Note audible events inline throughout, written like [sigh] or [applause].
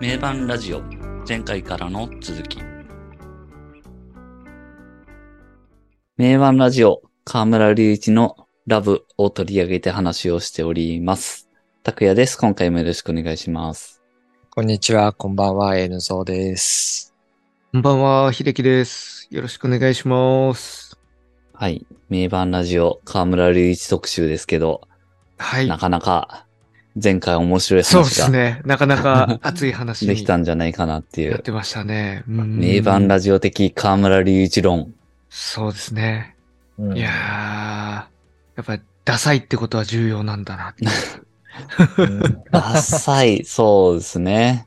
名盤ラジオ前回からの続き名盤ラジオ河村隆一のラブを取り上げて話をしております。拓也です。今回もよろしくお願いします。こんにちは、こんばんは、N ゾーです。こんばんは、秀樹です。よろしくお願いします。はい。名盤ラジオ河村隆一特集ですけど、はいな。かなか前回面白いそうで話がすね。なかなか [laughs] 熱い話でにきたんじゃないかなっていう。やってましたね。うん名盤ラジオ的河村隆一論。そうですね。うんいやー、やっぱダサいってことは重要なんだなって。うん [laughs] ダサい、そうですね。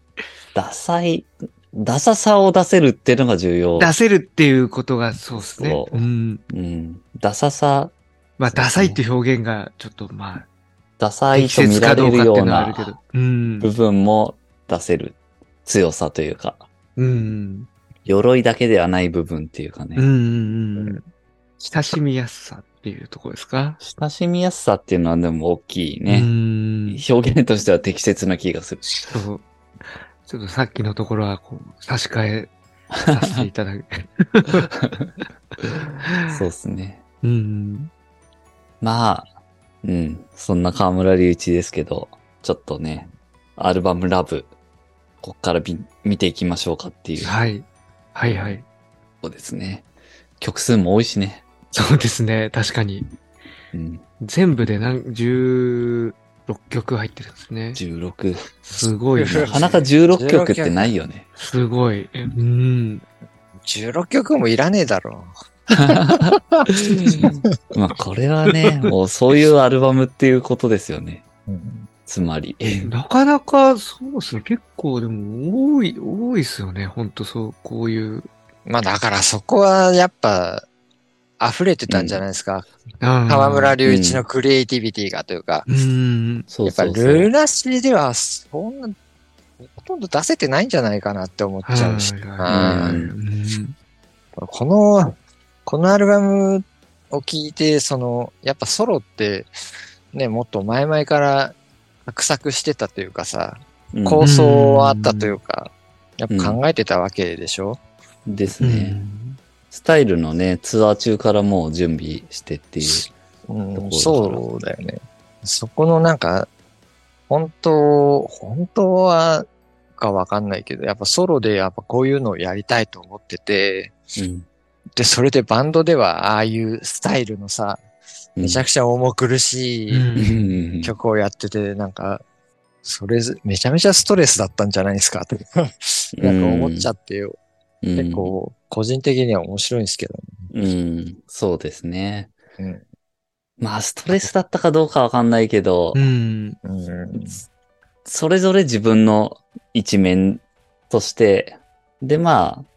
ダサい、ダサさを出せるっていうのが重要。出せるっていうことがそうですね。そううん。うん。ダサさ、まあ、ダサいっていう表現がちょっとまあ、ダサい適と見られるよいうな。部分も出せる強さというか、うん。鎧だけではない部分っていうかね。うんうんうん。親しみやすさっていうところですか？親しみやすさっていうのはでも大きいうね。ん。表現としては適切な気がする。そう。ちょっとさっきのところは、こう、差し替えさせていただく。[laughs] そうですね。うん。まあ、うん。そんな河村隆一ですけど、ちょっとね、アルバムラブ、こっからび見ていきましょうかっていうとはい。はいはい。こですね。曲数も多いしね。そうですね。確かに。うん。全部で何、16曲入ってるんですね。16。すごいな。なかなか16曲ってないよね。すごい。うん。16曲もいらねえだろ [laughs] まあこれはね、もうそういうアルバムっていうことですよね。う。つまり。なかなか、そうですね。結構でも多い、多いですよね。ほんとそう、こういう。まあだからそこはやっぱ溢れてたんじゃないですか。河河村隆一のクリエイティビティがというか。うん。そうやっぱ。ルーナシーではそんな、ほとんど出せてないんじゃないかなって思っちゃうし。この、このアルバムを聞いて、その、やっぱソロって、ね、もっと前々から画策してたというかさ、うん構想はあったというか、やっぱ考えてたわけでしょ、ですうね。んスタイルのね、ツアー中からもう準備してっていう。うんそうだよね。そこのなんか、本当、本当は、かわかんないけど、やっぱソロでやっぱこういうのをやりたいと思ってて、うん。で、それでバンドではああいうスタイルのさ、めちゃくちゃ重苦しいうんうん曲をやってて、なんか、それず、めちゃめちゃストレスだったんじゃないですかとか、なんか思っちゃって、うん結構、個人的には面白いんですけどうん。そうですね。ね。まあ、ストレスだったかどうかわかんないけど、うん。うん。うん。それぞれ自分の一面として、で、まあ、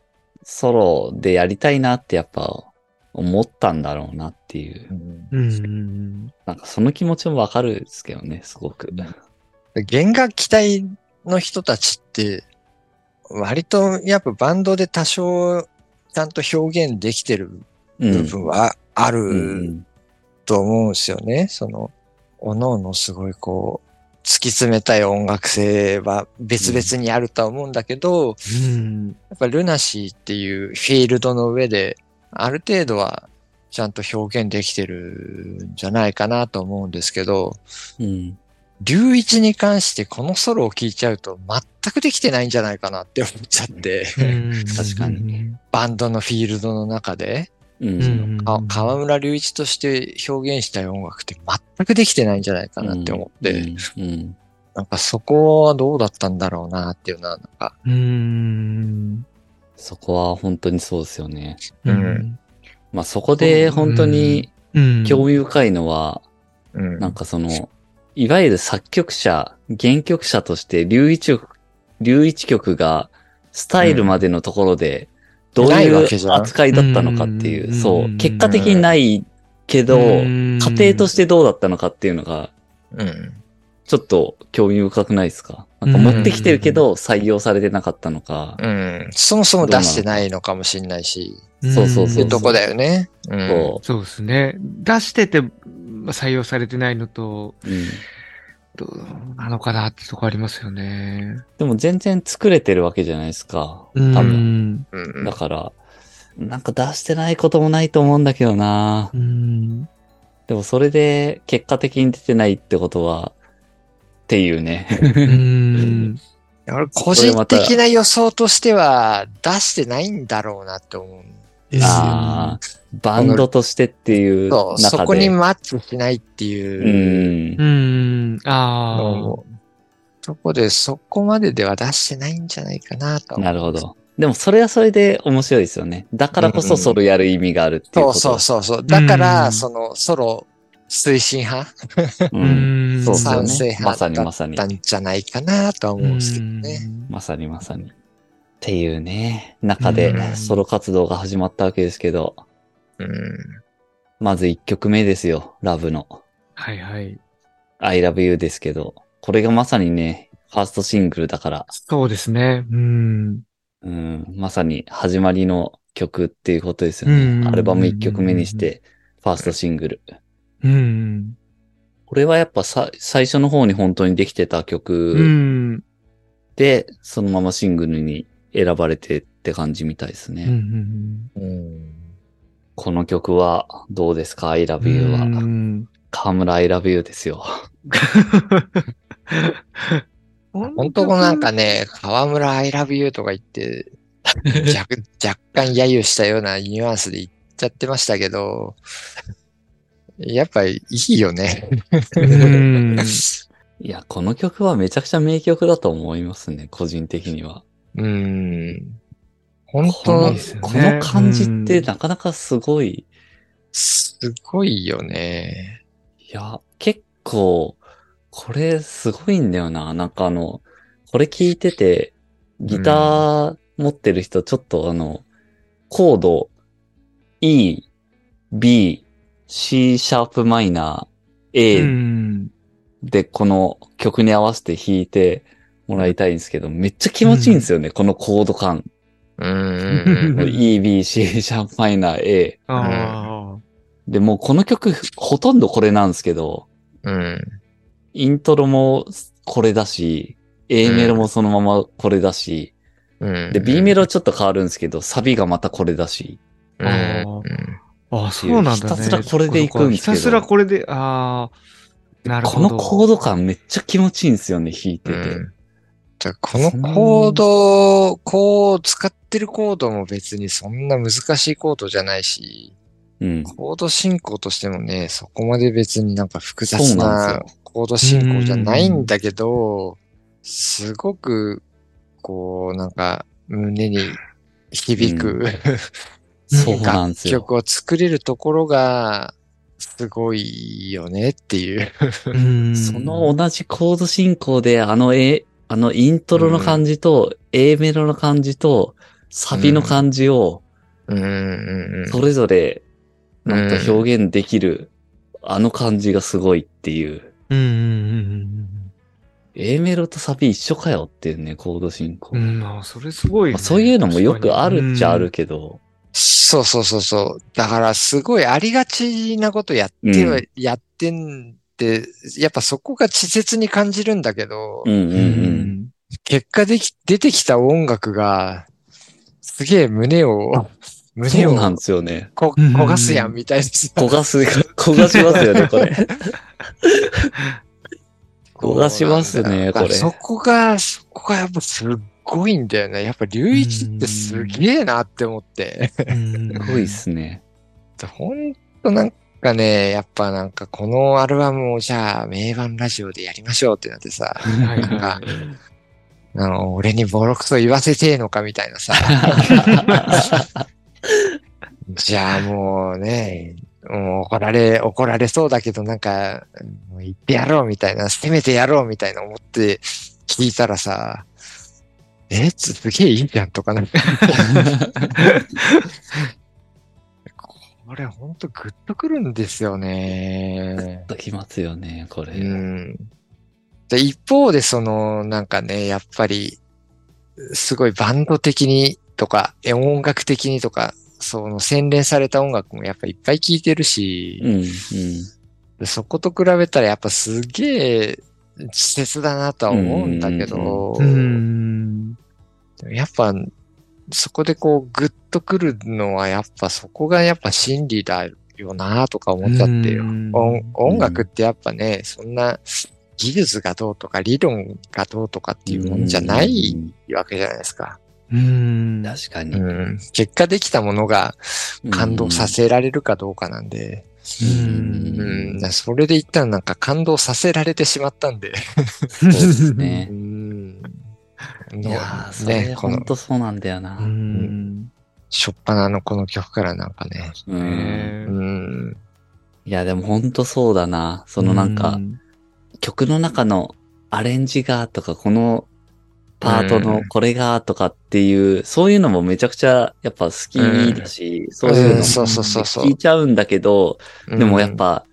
ソロでやりたいなってやっぱ思ったんだろうなっていう。うん。なんかその気持ちもわかるんですけどね、すごく。弦楽器隊の人たちって、割とやっぱバンドで多少ちゃんと表現できてる部分はあうるん。と思うんですよね。その、おのおのすごいこう、突き詰めたい音楽性は別々にあるとは思うんだけど、うん。やっぱルナシーっていうフィールドの上で、ある程度はちゃんと表現できてるんじゃないかなと思うんですけど、うん。龍一に関してこのソロを聴いちゃうと全くできてないんじゃないかなって思っちゃって、[laughs] 確かに。バンドのフィールドの中で、う。うん河村隆一として表現したい音楽って全くできてないんじゃないかなって思って、うん。うん。なんかそこはどうだったんだろうなっていうのは、なんか、うん。そこは本当にそうですよね。うんまあそこで本当にうん。興味深いのは、うん。なんかその、いわゆる作曲者、原曲者として、龍一曲、龍一曲が、スタイルまでのところで、どうないうけじゃん扱いだったのかっていうう、んそう、結果的にないけど、うん過程としてどうだったのかっていうのが、うん。ちょっと興味深くないですか？なんか持ってきてるけど、採用されてなかったのか、うん。そもそも出してないのかもしんないし、そうそうそうってとこだよね。うん。そそうですね。出しててまあ採用されてないのと、う。うん。どうなのかなってとこありますよね。でも全然作れてるわけじゃないですか。多う分。ん。うんだから、なんか出してないこともないと思うんだけどな。うん。でもそれで結果的に出てないってことは、っていうね。うん。俺個人的な予想としては出してないんだろうなって思うんですよ。ああ、バンドとしてっていうそう、中で。そこにマッチしないっていううん。うん。のあも、そこでそこまででは出してないんじゃないかなと。なるほど。でもそれはそれで面白いですよね。だからこそソロやる意味があるっていうそうこと。そうそうそう。だかうら、んその、ソロ推進派？あ。う。うんん。そうっすよ賛成ね。まさ派だにまさにだ。ったんじゃないかなとは思うんですけどね。まさにまさに。っていうね、中でうんソロ活動が始まったわけですけど、うん。まず1曲目ですよ、ラブの。はいはい。I love you ですけど、これがまさにね、ファーストシングルだから、そうですね。うん。うん、まさに始まりの曲っていうことですようんね。アルバム1曲目にして、ファーストシングル。うん。これはやっぱさ最初の方に本当にできてたう曲ん。で、そのままシングルに選ばれてって感じみたいですね。うん。うん。この曲はどうですか ?I love you は。うん。河村 I love you ですよ。本当なんかね、河村 I love you とか言って、[laughs] 若若干揶揄したようなニュアンスで言っちゃってましたけど、やっぱりいいよね。うん。いや、この曲はめちゃくちゃ名曲だと思いますね、個人的には。うん。本当で、すよねこの感じってうんなかなかすごい。すごいよね。いや、結構、これすごいんだよな。なんかあの、これ聞いてて、ギター持ってる人、ちょっとあの、コード、E、B、C シャープマイナー、う A ん。でこの曲に合わせて弾いてもらいたいんですけど、めっちゃ気持ちいいんですよね、このコード感。うん。う [laughs] ん E、B、C シャープマイナー、A。ああ。で、もうこの曲、ほとんどこれなんですけど、うん。イントロもこれだし、A メロもそのままこれだし、うん。で、B メロちょっと変わるんですけど、サビがまたこれだし、うん。あーああ、そうなんだね。ひたすらこれで行くんですけどひたすらこれで、ああ、なるほど。このコード感めっちゃ気持ちいいんですよね、弾いてて。うんじゃあこのコード、こう使ってるコードも別にそんな難しいコードじゃないし、うん。コード進行としてもね、そこまで別になんか複雑そうなコード進行じゃないんだけど、すごく、こう、なんか、胸に響く、[laughs] そうなんですよ。曲を作れるところが、すごいよねっていう。うんその同じコード進行で、あの A、あのイントロの感じと、A メロの感じと、サビの感じを、それぞれ、なんか表現できる、あの感じがすごいっていう。A メロとサビ一緒かよっていうね、コード進行。うんうん。ああ、それすごいね、まあそういうのもよくあるっちゃあるけど、そうそうそうそう。だからすごいありがちなことやっては、うんやってんで、やっぱそこが稚拙に感じるんだけど、うんうんううん。ん。結果でき、出てきた音楽が、すげえ胸を、胸をなんですよね。こうん焦がすやんみたいなさ。焦がす、焦がしますよね、これ。[laughs] 焦がしますねこれそこが、そこがやっぱすっごいんだよね。やっぱ龍一ってすげえなって思って。うんすごいっすね。ほんとなんかね、やっぱなんかこのアルバムをじゃあ名盤ラジオでやりましょうってなってさ、はいなんかはい。あの、俺にボロクソ言わせてえのかみたいなさ。[laughs] じゃあもうね、もう怒られ、怒られそうだけどなんか、もう言ってやろうみたいな、攻めてやろうみたいな思って聞いたらさ、え、すげえいいじゃんとかなんか。[laughs] これほんとグッとくるんですよね。ときますよね、これ。うん。で一方でその、なんかね、やっぱり、すごいバンド的にとか、え音楽的にとか、その洗練された音楽もやっぱいっぱい聴いてるしう、ん、うん。でそこと比べたらやっぱすげえ稚拙だなとは思うんだけど、うん。やっぱ、そこでこう、グッとくるのは、やっぱそこがやっぱ真理だよなとか思っちゃってよ。うん音音楽ってやっぱね、そんな技術がどうとか理論がどうとかっていうもんじゃないわけじゃないですか。うん。確かに。うん、結果できたものが感動させられるかどうかなんで、うんうん、それで言ったらなんか感動させられてしまったんで、そうですね [laughs] う。ん、いのやー、それほんとそうなんだよな。う。ん。しょっぱなのこの曲からなんかね、うん。うん、いや、でもほんとそうだな。そのなんか、曲の中のアレンジがとか、このパートのこれがとかっていう、そういうのもめちゃくちゃやっぱ好きだし、そういうのも聞いちゃうんだけど、でもやっぱ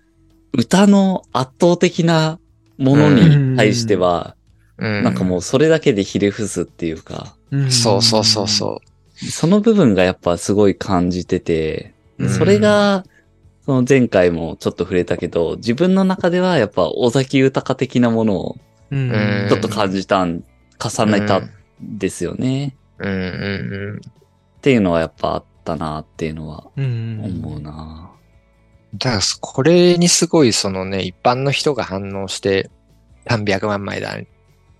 歌の圧倒的なものに対しては、うん、なんかもうそれだけでひれ伏すっていうか、うんそうそうそうそその部分がやっぱすごい感じてて、うんそれが、その前回もちょっと触れたけど、自分の中ではやっぱ尾崎豊的なものをちょっと感じたん、重ねたんですよね。う。うんうんっていうのはやっぱあったなっていうのはうん。思うな。うん。だから、これにすごいそのね、一般の人が反応して、何百万枚だ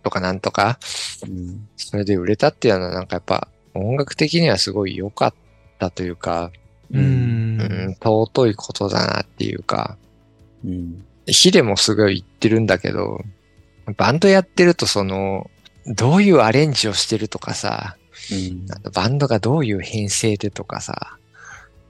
とかなんとか、うん。それで売れたっていうのはなんかやっぱ音楽的にはすごい良かったというか、う。うんん、尊いことだなっていうか、うん。ヒデもすごい言ってるんだけど、バンドやってるとその、どういうアレンジをしてるとかさ、うん。バンドがどういう編成でとかさ、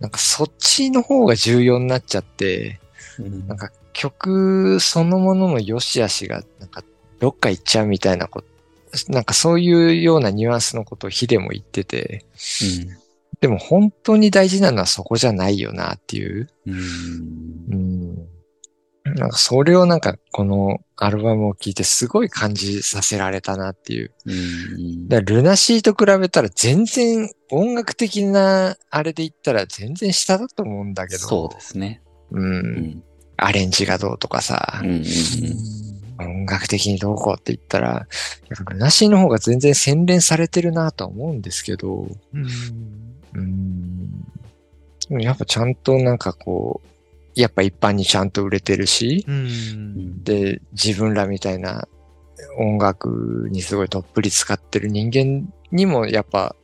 なんかそっちの方が重要になっちゃって、うん。なんか曲そのものの良し悪しが、なんかどっか行っちゃうみたいなこと、なんかそういうようなニュアンスのことをヒデも言ってて、でも本当に大事なのはそこじゃないよなっていう。うんうん。なんかそれをなんかこのアルバムを聴いてすごい感じさせられたなっていう。うんだからルナシーと比べたら全然音楽的なあれで言ったら全然下だと思うんだけど。そうですね。う。うんんアレンジがどうとかさうん。うん音楽的にどうこうって言ったら、やっぱルナシーの方が全然洗練されてるなとは思うんですけど、うん。うん。でもやっぱちゃんとなんかこう、やっぱ一般にちゃんと売れてるし、うん。で、自分らみたいな音楽にすごいどっぷり使ってる人間にもやっぱ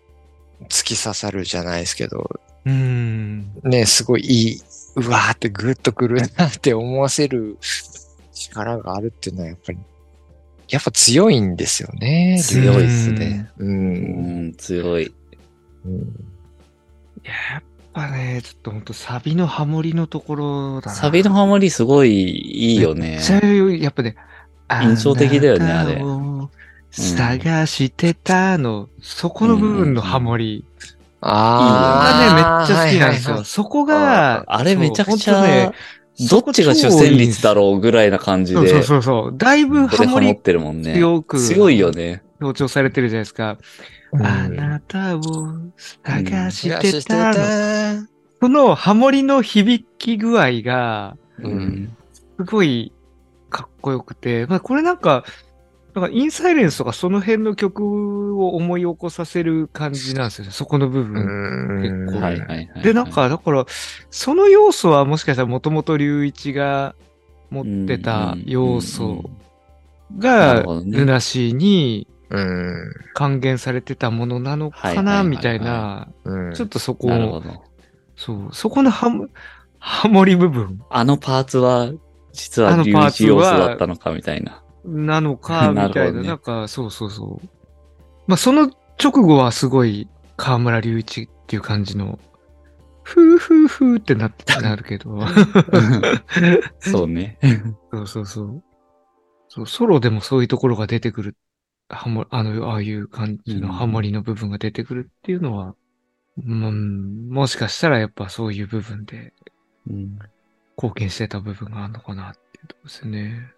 突き刺さるじゃないですけど、うん。ね、すごいいい、うわーってグッとくるなって思わせる力があるっていうのはやっぱり、やっぱ強いんですよね。強いっすね。う。うんん、強い。うんやっぱね、ちょっとほんとサビのハモリのところだな。サビのハモリすごいいいよねめっ。ちゃやっぱね、印象的だよねあなたを探してたの、そこの部分のハモリあがね、めっちゃ好きなんですよ。そこが、あれめちゃくちそうほんとねゃ、どっちが主旋律だろうぐらいな感じそうそうで、そうそう。だいぶハモってるもんね。強く強いよね。強調されてるじゃないですか。うんあなたを探しててたの。た。このハモリの響き具合が、うん。すごいかっこよくて、まあ、これなんか、なんかインサイレンスとかその辺の曲を思い起こさせる感じなんですよね。そこの部う分。ん。結構はいはいはいはい。で、なんか、だから、その要素はもしかしたらもともと隆一が持ってた要素が、ルナシーにうん。還元されてたものなのかな、みたいな、うん。ちょっとそこを。そう、そこのハモハモリ部分あのパーツは、実は隆一要素だったのかみたいな。なのか、[laughs] みたいな、なねなんか、そうそうそう。まあ、その直後はすごい、河村隆一っていう感じの、ふーふーふーってなってなるけど、[laughs] そうね。[laughs] そうそうそう。そう、ソロでもそういうところが出てくる。ハモ、あの、ああいう感じのうんハモリの部分が出てくるっていうのは、うん、もしかしたらやっぱそういう部分でうん貢献してた部分があるのかなっていうところですね。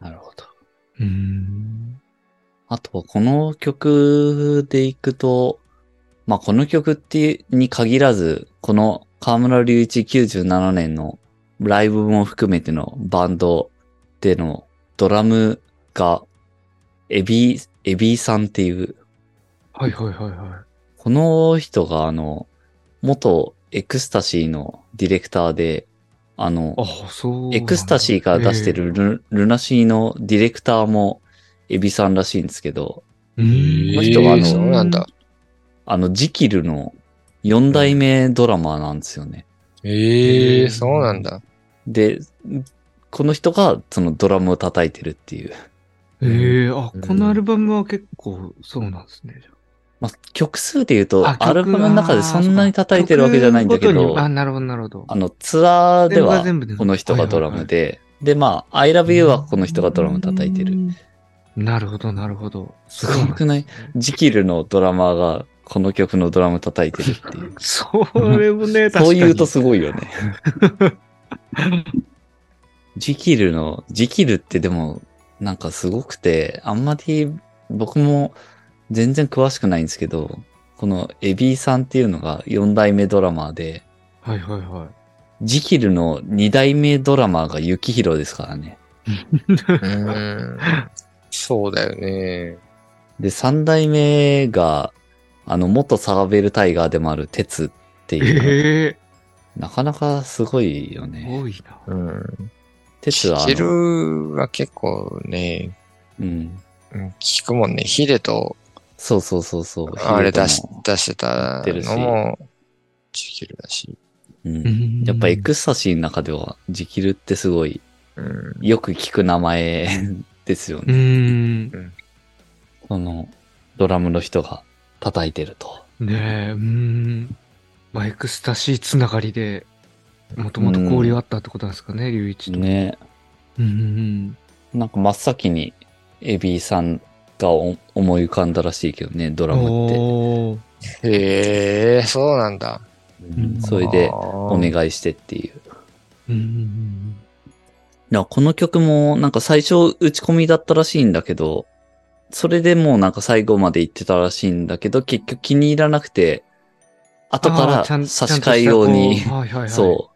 なるほど。うん。あとはこの曲でいくと、まあこの曲ってに限らず、この河村隆一97年のライブも含めてのバンドでのドラムが、エビ、エビさんっていう、はいはいはいはこの人があの、元エクスタシーのディレクターで、あのい。、あ。エクスタシーから出してるル,、ルナシーのディレクターもエビさんらしいんですけど、えー。この人はあのそうなんだ。あの、ジキルの4代目ドラマーなんですよね。ええそうなんだ。で、この人がそのドラムを叩いてるっていう。ええあうん、このアルバムは結構そうなんですね。まあ、曲数で言うと、あアルバムの中でそんなに叩いてるわけじゃないんだけど、あ、なるほどなるほど。あの、ツアーではこの人がドラムで、で、まあ、I love you はこの人がドラム叩いてる。うん。なるほどなるほど。すごくない？ジキルのドラマーがこの曲のドラム叩いてるっていう。[laughs] それもね、確かに。そう言うとすごいよね。ジキルの、ジキルってでも、なんかすごくて、あんまり僕も全然詳しくないんですけど、このエビーさんっていうのが4代目ドラマーで、はいはいはジキルの2代目ドラマーがユキヒロですからね。う。[laughs] そうだよね。で、3代目が、あの、元サーベルタイガーでもある鉄ってい。いう、ええなかなかすごいよね。多いな。うん。鉄はあヒの、ルは結構ね、うん。うん聞くもんね。ヒデと、そうそうそうそう。あれ出し出してたのも、ヒルだし。うん。やっぱエくクスタシーの中では、ジキルってすごい、うん。よく聞く名前 [laughs] ですようね。ん。その、ドラムの人が叩いてると。ねえ、うん。まあ、エクスタシーつながりで、もともと交流あったってことなんですかね、隆一と。ね。うん。なんか真っ先に、エビーさんがお思い浮かんだらしいけどね、ドラムって。へえ、そうなんだ。うんそれで、おお願いしてっていう。この曲もなんか最初打ち込みだったらしいんだけど、それでもうなんか最後まで行ってたらしいんだけど、結局気に入らなくて、後から差し替えように、はいはいはい。そ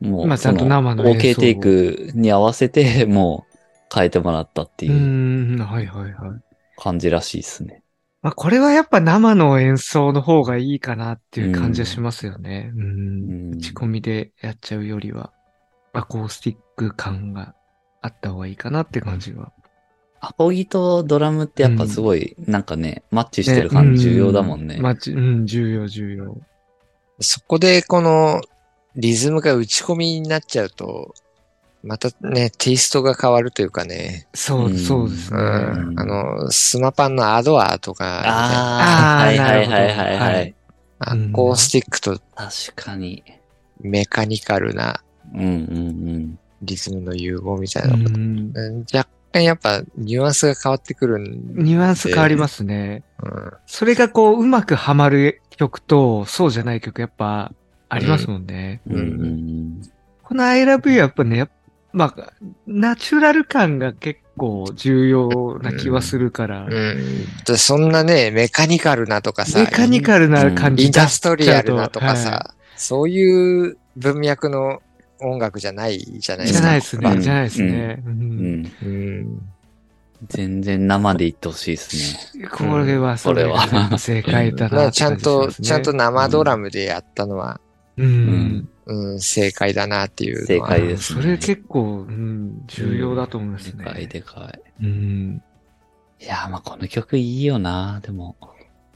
う、もう、まあちゃんと生の OK テイクに合わせて、もう変えてもらったってう。いうんはいはいはい。感じらしいですね。まあ、これはやっぱ生の演奏の方がいいかなっていう感じはしますよね。うん。うん打ち込みでやっちゃうよりは、アコースティック感があった方がいいかなって感じは。アコギとドラムってやっぱすごい、なんかね、マッチしてる感じ重要だもんね。まあ、じうん、重要重要。そこでこのリズムが打ち込みになっちゃうと、またね、テイストが変わるというかね。そう、うんそうですうね。ん。あの、スマパンのアドアとか、ああ、あーはいはいはいなるほどはいははいい。アコースティックと確かに。メカニカルなうんうんリズムの融合みたいなのが、うん。うん若干やっぱニュアンスが変わってくる。ニュアンス変わりますね。うんそれがこう、うまくはまる曲と、そうじゃない曲やっぱありますもんね。うん。うんうんこの I love you やっぱね、やっまあ、ナチュラル感が結構重要な気はするから、うん。でそんなね、メカニカルなとかさ、メカニカルな感じインダストリアルなとかはさ、そういう文脈の音楽じゃないじゃないい、ですか。じゃないですね、まあじゃないですね。ううんん。うん。全然生で言ってほしいですね。これは、それこれはは正解だまあなってちゃんと、ちゃんと生ドラムでやったのは、うん。うん、正解だなっていうのは。正解ですねそれ結構、うん、重要だと思いますでかいね。でかい。うん。いや、まあこの曲いいよな、でも。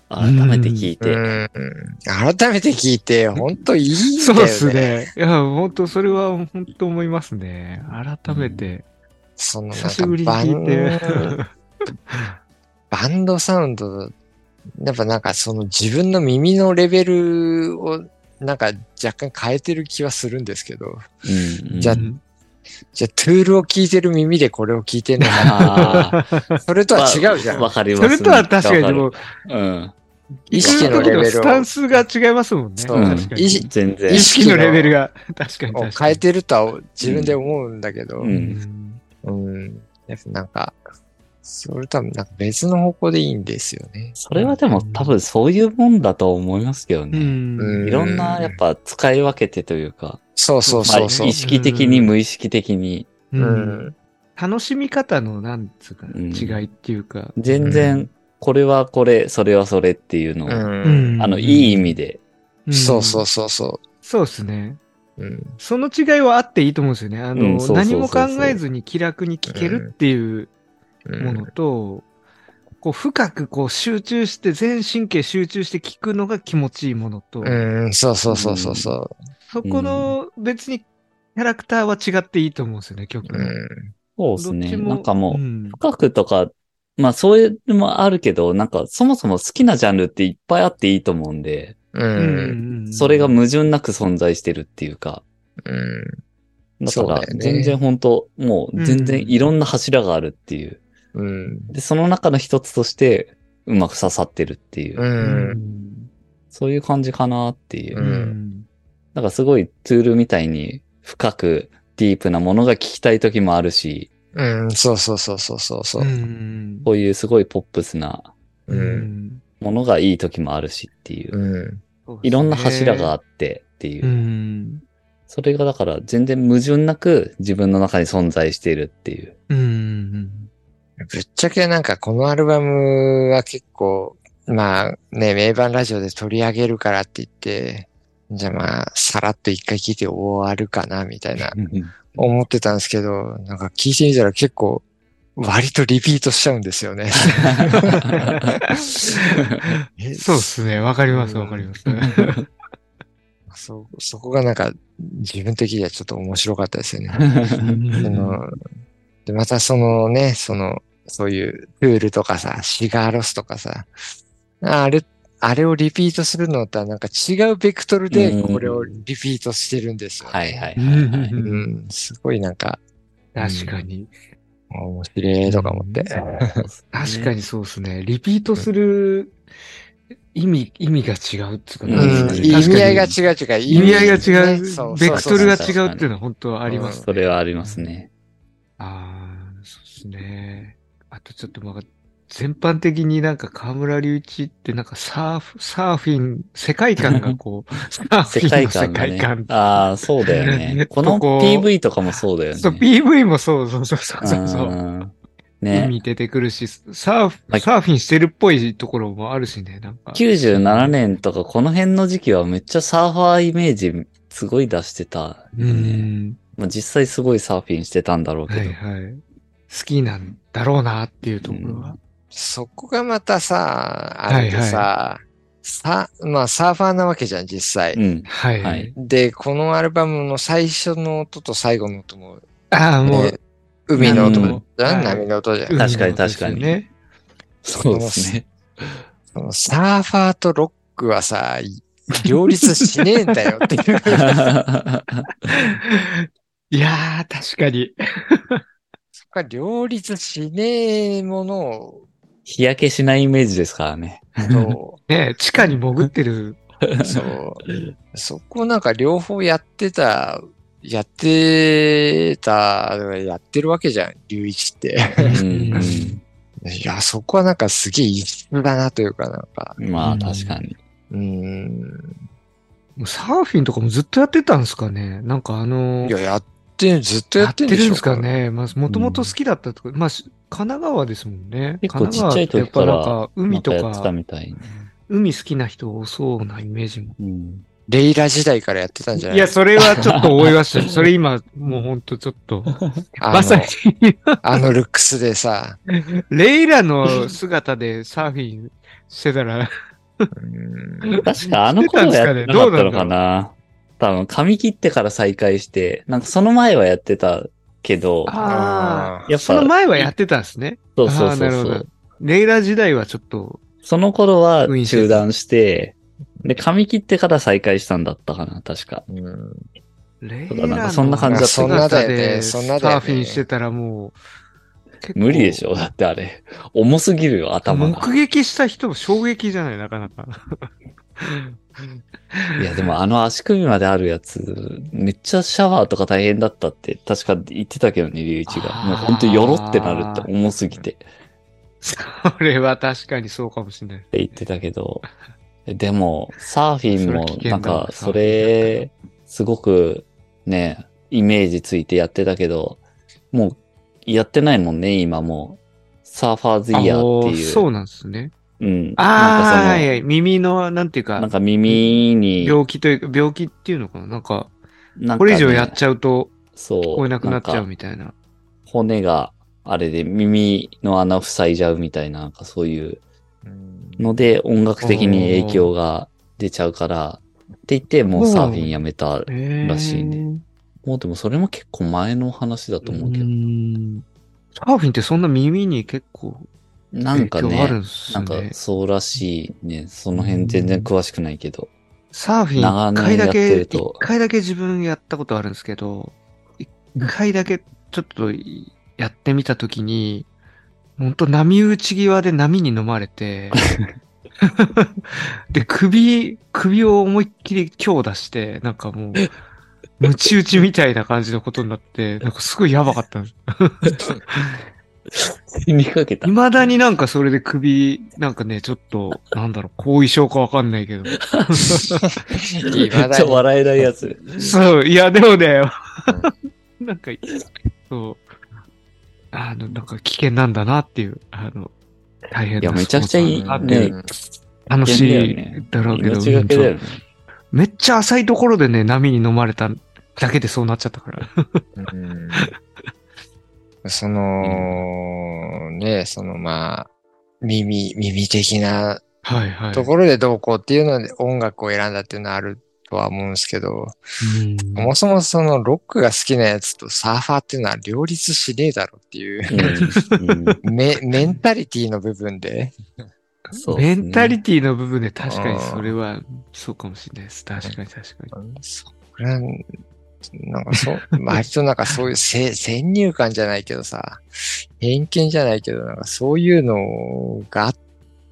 改めて聞いて。うん。改めて聞いて、ほんといいんだよね。そうですね。いや、本当それは本当思いますね。改めて。そのなん久しぶりかに聞いて。バンバンドサウンド、やっぱなんかその自分の耳のレベルをなんか若干変えてる気はするんですけど、うんうんじゃあうんじゃあトゥールを聞いてる耳でこれを聞いてんのかああ。なそれとは違うじゃん。わかります、ね。それとは確かにでも。うん。意識のレベルをスタンスが違いますもんね。そう確かに意識全然。意識のレベルが。確かに確かに。変えてるとは自分で思うんだけど、ううんん。うん。やっぱなんか、それとはなんか別の方向でいいんですよね。それはでも多分そういうもんだと思いますけどうね。ん。いろんなやっぱ使い分けてというか、そうそうそうそうまあ意。識的に無意識的に。楽しみ方の、なんつうか、うん違いっていうか。う全然ん、これはこれ、それはそれっていうのを、うん。あの、いい意味で。うんそうそうそうそそうですね。う。うん。その違いはあっていいと思うんですよね。あの、うんそうそうそうそう何も考えずに気楽に聞けるっていううんものと、こう深くこう集中して、全神経集中して聞くのが気持ちいいものと、うん、そうそうそうそうそそこの別にキャラクターは違っていいと思うんですよね、曲う。ん。そうですね。なんかもう、ん深くとか、まあそういうのもあるけど、なんかそもそも好きなジャンルっていっぱいあっていいと思うんで、う。うんんそれが矛盾なく存在してるっていうか、うん。だから全然本当もう全然いろんな柱があるっていう。うん。で、その中の一つとしてうまく刺さってるっていう、う。うんんそういう感じかなっていう。うんからすごいツールみたいに深くディープなものが聞きたい時もあるし、うん、そうそうそうそうそうそうう。んこういうすごいポップスなう。うんんものがいい時もあるしっていう。うん。いろんな柱があってっていう。うんそれがだから全然矛盾なく自分の中に存在しているっていう。うんぶっちゃけなんかこのアルバムは結構、まあね、名盤ラジオで取り上げるからって言って、じゃあまあ、さらっと一回聞いて終わるかな、みたいな思ってたんですけど、なんか聞いてみたら結構、割とリピートしちゃうんですよね。[laughs] [laughs] えそうですね。わかります、わかります。そ、そこがなんか、自分的にはちょっと面白かったですよね。[laughs] そので、またそのね、その、そういうプールとかさ、シガーロスとかさ、あれ、あれをリピートするのとはなんか違うベクトルでこれをリピートしてるんですよ、ね。はいはいうんはいはい。うん、すごいなんか、確かに。面白いとか思って。確かにそうですね。リピートする意味、意味が違うっていうか、ううん意味合いが違う違う。意味合いが違う、ベクトルが違うっていうのは本当あります。それはありますね。ああ、そうですね。あとちょっとまあ、全般的になんか河村隆一ってなんかサーフ、サーフィン、世界観がこう、サーフ世ィンの世界観がね。ああ、そうだよね。[laughs] この PV とかもそうだよね。そう、PV もそうそうそうそうそうそう。うんね。海出てくるし、サーフ、はいサーフィンしてるっぽいところもあるしね、なんか。97年とかこの辺の時期はめっちゃサーファーイメージすごい出してたね。ん。まあ、実際すごいサーフィンしてたんだろうけど。はいはい。好きなんだろうなっていうところは。そこがまたさ、あれでさ、さ、まあサーファーなわけじゃん、実際。うん。はい。はいで、このアルバムの最初の音と最後の音も、ああ、もうね、海の音じゃん、はい波の音じゃん。確かに確かね。そうですね。そのサーファーとロックはさ、い両立しねえんだよっていう。[laughs] いやー、確かに。両立しねえものを、日焼けしないイメージですからね。そ [laughs] ね地下に潜ってる。う、そう、そこなんか両方やってた、やってた、やってるわけじゃん、龍一って。[laughs] いや、そこはなんかすげえ異質だなというかなんか、まあ確かに。うーん。もうサーフィンとかもずっとやってたんですかねなんかあのいや、やってん、ずっとややっててっんでしょ？るんですかねまあ、もともと好きだったとか、まあ、し神奈川ですもんね。結構ちっちゃい時から神奈川ってやっぱなんか海とかやってたか、みたいね。海好きな人多そうなイメージも。うん。レイラ時代からやってたんじゃないいや、それはちょっと思いましたよ。[laughs] それ今、もうほんとちょっと。あのまさに、あのルックスでさ、レイラの姿でサーフィンしてたら、うーん確かあの頃はやってなかったのかな。多分髪切ってから再開して、なんかその前はやってたけど、あやっぱその前はやってたんですね。そうそうそうあーなるほどそう。レイラ時代はちょっと、その頃は中断して、で、髪切ってから再開したんだったかな、確か。うんレイラのかそんな感じだったそんなだよねそんなだよねサーフィンしてたらもう、無理でしょだってあれ。重すぎるよ、頭が。目撃した人も衝撃じゃない、なかなか。[laughs] いや、でもあの足首まであるやつ、めっちゃシャワーとか大変だったって、確か言ってたけどね、龍一が。もうほんとよろってなるって重すぎてってそれは確かにそうかもしれない。言ってたけど。でも、サーフィンもなんか、それ、すごくね、イメージついてやってたけど、もう、やってないもんね、今もう。サーファーズイヤーっていう。あそうなんですね。うん。ああ、なんかいや耳の、なんていうかなん、か耳に、病気というか、病気っていうのかな？なんか、なんかねこれ以上やっちゃうとそう。聞こえなくなっちゃうみたいな。骨があれで耳の穴塞いじゃうみたいな、なんかそういううんので音楽的に影響が出ちゃうから、って言ってもうサーフィンやめた。えらしいね。もうでもそれも結構前の話だと思うけど。んサーフィンってそんな耳に結構なんかね、んすなんかね。そうらしいね。その辺全然詳しくないけど。サーフィン一回だけ、一回だけ自分やったことあるんですけど、一回だけちょっとやってみたときに、ほんと波打ち際で波に飲まれて、[laughs] で、首、首を思いっきり強打して、なんかもう、[laughs] ムチ打ちみたいな感じのことになって、なんかすごいやばかったんです。[laughs] 死にかけた。未だになんかそれで首、なんかね、ちょっと、なんだろう、後遺症かわかんないけど。[laughs] めっちゃ笑えないやつ。そう、いや、でもね、なんか、そう、あの、なんか危険なんだなっていう、あの、大変ないや、めちゃくちゃいいね。楽しいねだろうけど。めっちゃ浅いところでね、波に飲まれただけでそうなっちゃったから。うんその、ね、そのまあ、耳、耳的な。ところでどうこうっていうので音楽を選んだっていうのはあるとは思うんですけど、うんそもそもそのロックが好きなやつとサーファーっていうのは両立しねえだろっていう、[laughs] メメンタリティの部分で、そうねメンタリティの部分で確かにそれはそうかもしれないです。確かに確かに。それは、なんかそう、割となんかそういうせ先入観じゃないけどさ、偏見じゃないけど、なんかそういうのがあ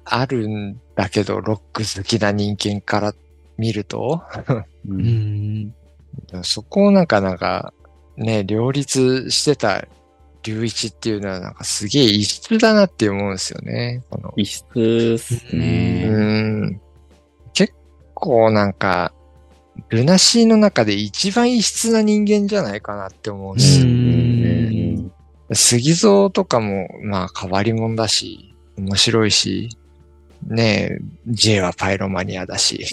あるんだけど、ロック好きな人間から見ると、ううんん。そこをなんかなんか、ね、両立してた隆一っていうのはなんかすげえ異質だなって思うんですよね。この異質っすね。うん結構なんか、ルナシーの中で一番異質な人間じゃないかなって思うし、うん。杉蔵とかもまあ変わり者だし、面白いし、ねえ、J はパイロマニアだし、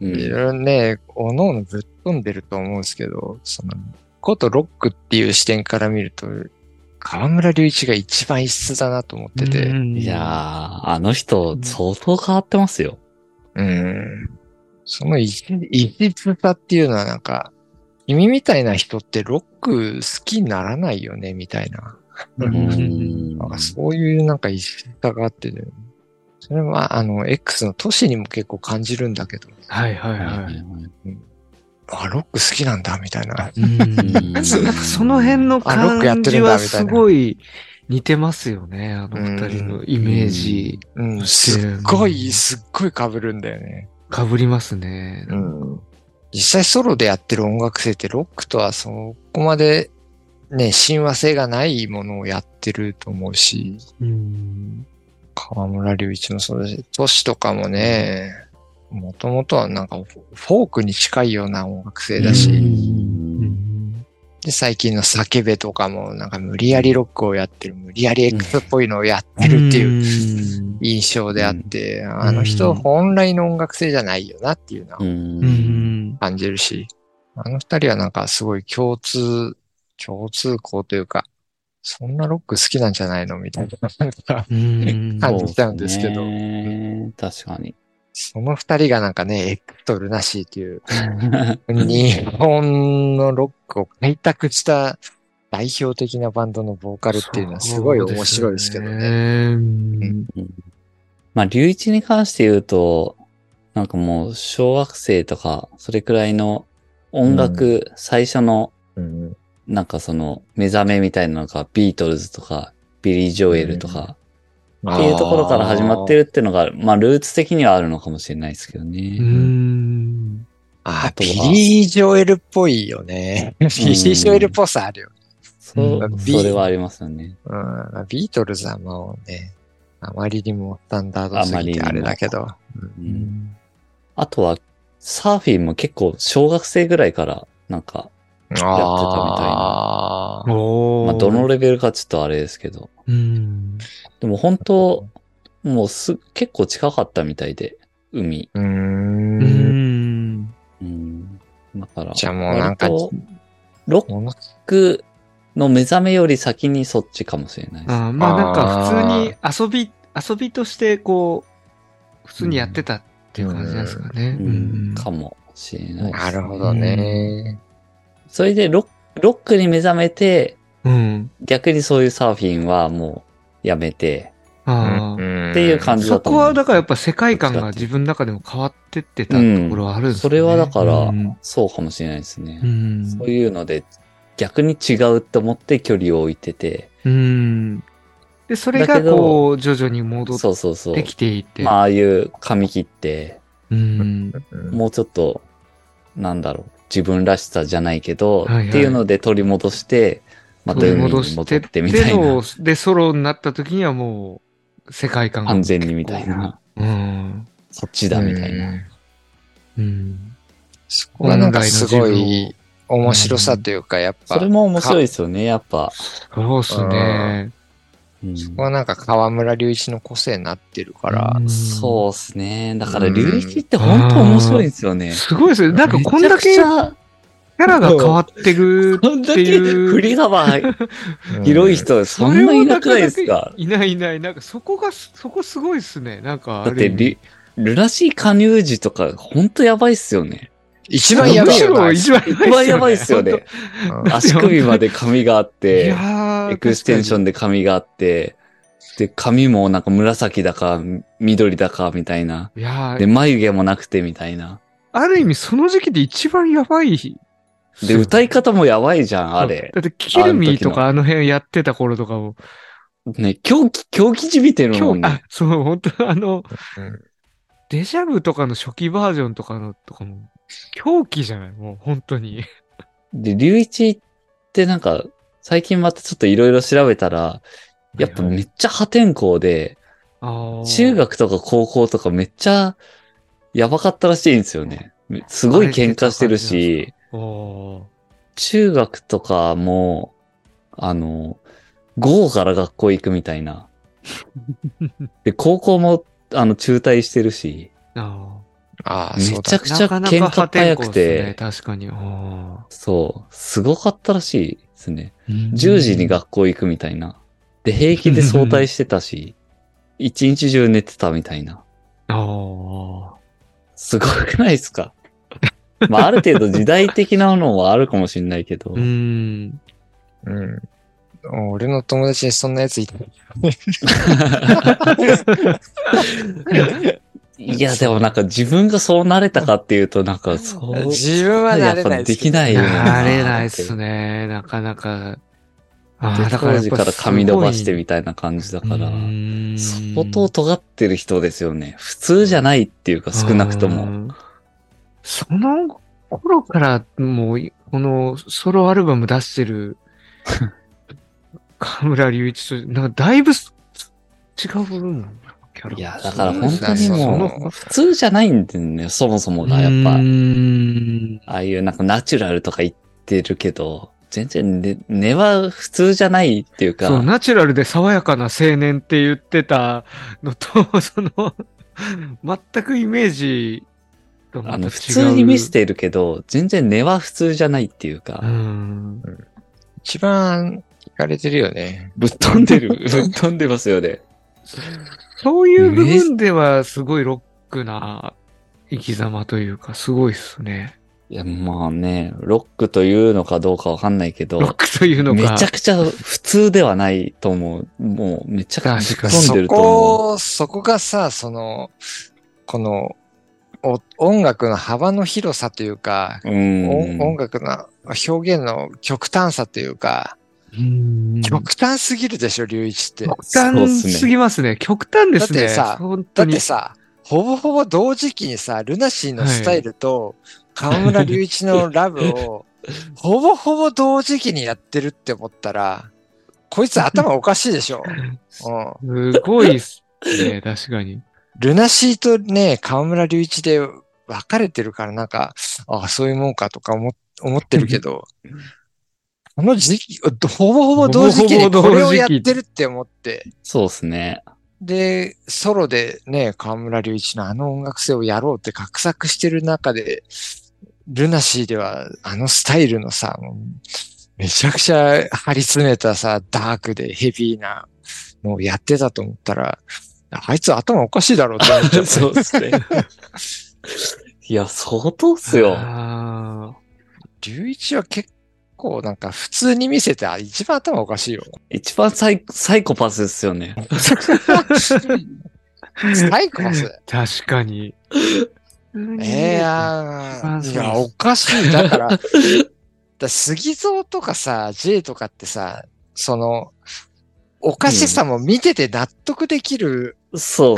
うん。いろいろね、おのおのぶっ飛んでると思うんですけど、その、ことロックっていう視点から見ると、河村隆一が一番異質だなと思ってて、いやー、あの人、相当変わってますよ。うん。その異異質さっていうのはなんか、君みたいな人ってロック好きにならないよね、みたいな。うんうんなんかそういうなんか異質さがあってね。それはあの、X の都市にも結構感じるんだけど、はいはいはいははいい。あ、ロック好きなんだ、みたいな。うんなんかその辺のあロックやっ感てるんだじはすみたいなごい似てますよね。あの二人のイメージ。うん、すっしてるごい、すっごい被るんだよね。かぶりますね。うん。実際ソロでやってる音楽性ってロックとはそこまでね、親和性がないものをやってると思うし、うん。河村隆一もそうだし、トシとかもね、もともとはなんかフォークに近いような音楽性だし、ううんんで、最近の叫べとかもなんか無理やりロックをやってる、無理やり X っぽいのをやってるっていううん印象であって、あの人本来の音楽性じゃないよなっていうのはうんうん。感じるし、あの二人はなんかすごい共通、共通項というか、そんなロック好きなんじゃないのみたいな。[laughs] 感じちゃうんですけど確かに。その二人がなんかね、エクトルなしっていう、日本のロックを開拓した代表的なバンドのボーカルっていうのはすごい面白いですけどね。まあ、隆一に関して言うと、なんかもう、小学生とか、それくらいの音楽、最初の、うんなんかその、目覚めみたいなのが、ビートルズとか、ビリー・ジョエルとか、っていうところから始まってるっていうのが、まあ、ルーツ的にはあるのかもしれないですけどうね。ん。あビリー・ジョエルっぽいよね。ビリー・ジョエルっぽさあるよ。そううん、それはありますよね。うん、ビートルズはもうね、あまりにもスタンダードすぎてあれだけど。うんあとは、サーフィンも結構、小学生ぐらいから、なんか、あたみたいなあまあ、どのレベルかちょっとあれですけど。うん。でも本当、もうす、結構近かったみたいで、海。うんん。うん。だから、じゃあもうなんかロックの目覚めより先にそっちかもしれないです。あーまあなんか普通に遊び、遊びとしてこう、普通にやってたっていう感じなんですかね。ううんん、かもしれないです。なるほどね。それでロック、ロックに目覚めて、うん。逆にそういうサーフィンはもうやめて、あっていう感じだそこと思う。はだからやっぱ世界観が自分の中でも変わってってたところはあるんですね。それはだからうん、そうかもしれないですねう。ん。そういうので、逆に違うって思って距離を置いてて、うん。で、それがこう、徐々に戻っそうそうそうて。きていて。まあ、ああいう髪切って、うん。もうちょっと、なんだろう、自分らしさじゃないけど、はいはいっていうので取り戻して、また取り海に戻してっててみたいなの。で、ソロになった時にはもう、世界観が。完全にみたいな。うん。そっちだみたいな。うんうん。そこがなんかすごい面白さというか、やっぱ、それも面白いですよね、やっぱ。そうっすね。うんそこはなんか河村隆一の個性になってるから、うんそうですね。だから、うん隆一って本当面白いんですよね。すごいですよ。なんかこんだけキャラが変わってるこんだけっていう振り幅う [laughs] ん広い人、そんないなくないですか？いないいない。なんかそこが、そこすごいっすね。なんかあだってル、ルナシー加入時とか、本当やばいっすよね。一番やばいよ一番やばいっすよね。うん足首まで髪があっいてエクステンションで髪があって、で、髪もなんか紫だか、緑だか、みたいな。いやーで、眉毛もなくて、みたいな。ある意味その時期で一番やばい。で、歌い方もやばいじゃん、あれ。だって、キルミーとかあの辺やってた頃とかも、ね、狂気、狂気じみてるもん今日、あね。、そう、本当あの、うんデジャブとかの初期バージョンとかの、とかも、狂気じゃない？もう、本当に。で、隆一ってなんか、最近またちょっといろいろ調べたら、やっぱめっちゃ破天荒で、あー。中学とか高校とかめっちゃやばかったらしいんですよね。すごい喧嘩してるし、中学とかも、あの、午後から学校行くみたいな。[laughs] で、高校も、あの、中退してるし、あああ、め。ちゃくちゃなかなか喧嘩早く破天荒っすねて、確かに。あそう、すごかったらしいですね。ー10時に学校行くみたいな。で、平気で早退してたし、[laughs] 一日中寝てたみたいな。ああ。すごくないですか？[laughs] まあ、ある程度時代的なのはあるかもしれないけど。うん。うん。俺の友達にそんなやついた。いや、でもなんか自分がそうなれたかっていうと、なんかそう。自分はなれないやっぱできないよななれないっすね。なかなか。あであ、だから当から髪伸ばしてみみたいな感じだたから、相当尖ってる人ですよね。普通じゃないっていうか少なくとも。も。その頃からもう、このソロアルバム出してる [laughs] 河村隆一と、なんかだいぶす違う部分なの？キャラいや、だから本当にそものう、普通じゃないんだよね、そもそもが。やっうぱ、ーんああいうなんかナチュラルとか言ってるけど、全然根根は普通じゃないっていうか、そう、ナチュラルで爽やかな青年って言ってたのと、[laughs] その、全くイメージとあの、普通に見せてるけど、全然根は普通じゃないっていうか、うん。一番聞かれてるよね。ぶっ飛んでる、[laughs] ぶっ飛んでますよね。そういう部分ではすごいロックな生き様というか、すごいっすね。いや、まあね、ロックというのかどうかわかんないけど、ロックというのめか。ちゃくちゃ普通ではないと思う。もうめちゃくちゃ飛んでると思こ、そこがさ、その、この、お音楽の幅の広さというか、う。うん。音音楽の表現の極端さというか、うん極端すぎるでしょ、隆一って。極端すぎますね。極端ですね。だってさだって。さ、ほぼほぼ同時期にさ、ルナシーのスタイルと、河村隆一のラブを、ほぼほぼ同時期にやってるって思ったら、こいつ頭おかしいでしょ。うん。すごいっすね、確かに。ルナシーとね、河村隆一で分かれてるからなんか、ああ、そういうもんかとか思思ってるけど、[laughs] この時期、ほぼほぼ同時期にほぼほぼ同時期これをやってるって思って、そうですね。で、ソロでね、河村隆一のあの音楽性をやろうって画策してる中で、ルナシーではあのスタイルのさ、めちゃくちゃ張り詰めたさ、ダークでヘビーなのをやってたと思ったら、あいつ頭おかしいだろうって思っちゃった。[laughs] そうですね。[laughs] いや、相当っすよ。あ隆一は結構なんか普通に見せて、あ一番頭おかしいよ。一番サイサイコパスですよね。[laughs] サイコパス？ー確かに。ええやいや、おかしい。だから、[laughs] だ杉蔵とかさ、J とかってさ、その、おかしさも見てて納得できる。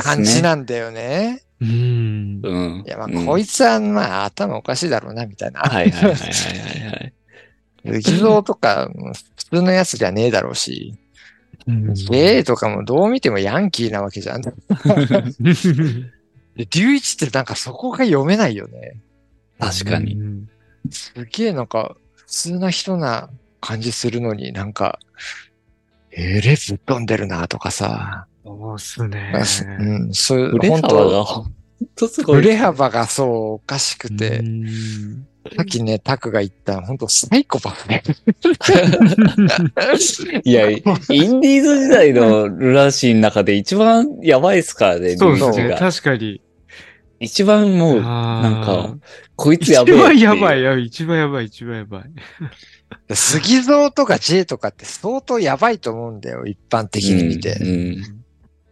感じなんだよね。うん。うん。いや、まあ、うんこいつは、まあ、頭おかしいだろうな、みたいな。はいはいはいはいはいはい。杉蔵とか、普通のやつじゃねえだろうし、うん J とかもどう見てもヤンキーなわけじゃん。[laughs] で、隆一ってなんかそこが読めないよね。確かに。うんすげえなんか、普通な人な感じするのになんか、えれぶっ飛んでるなとかさ、そうっすね。うん、そういう、本当幅がほんとすごい。振れ幅がそうおかしくて、うんさっきね、タクが言った、本当サイコパスね。[laughs] いや、インディーズ時代のルラシーの中で一番やばいっすからね、そうですね。確かに。一番もう、ななんか、こいつや一べえっていう。番やばい、や一番やばい、一番やばい。杉蔵とか J とかって相当やばいと思うんだよ、一般的に見て。うんうん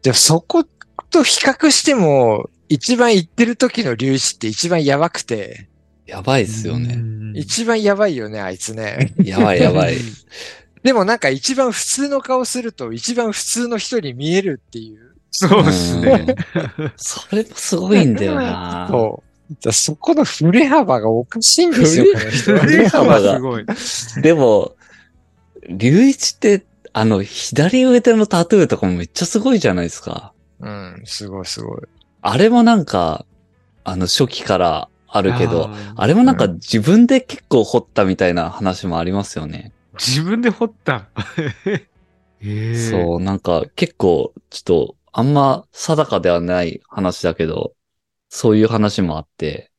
でもそこと比較しても、一番言ってる時の隆一って一番やばくて、やばいっすよね。うん一番やばいよね、あいつね。やばいやばい。[laughs] でもなんか一番普通の顔すると一番普通の人に見えるっていう。そうですね。それもすごいんだよな。そう。だそこの振れ幅がおかしいんですよ、この人は。振れ幅がすごい。でも、龍一って、あの、左上手のタトゥーとかもめっちゃすごいじゃないですか。うん、すごいすごい。あれもなんか、あの、初期からあるけど、あれもなんか自分で結構掘ったみたいな話もありますよね。自分で掘った？[laughs] ええそう、なんか結構、ちょっと、あんま定かではない話だけど、そういう話もあって。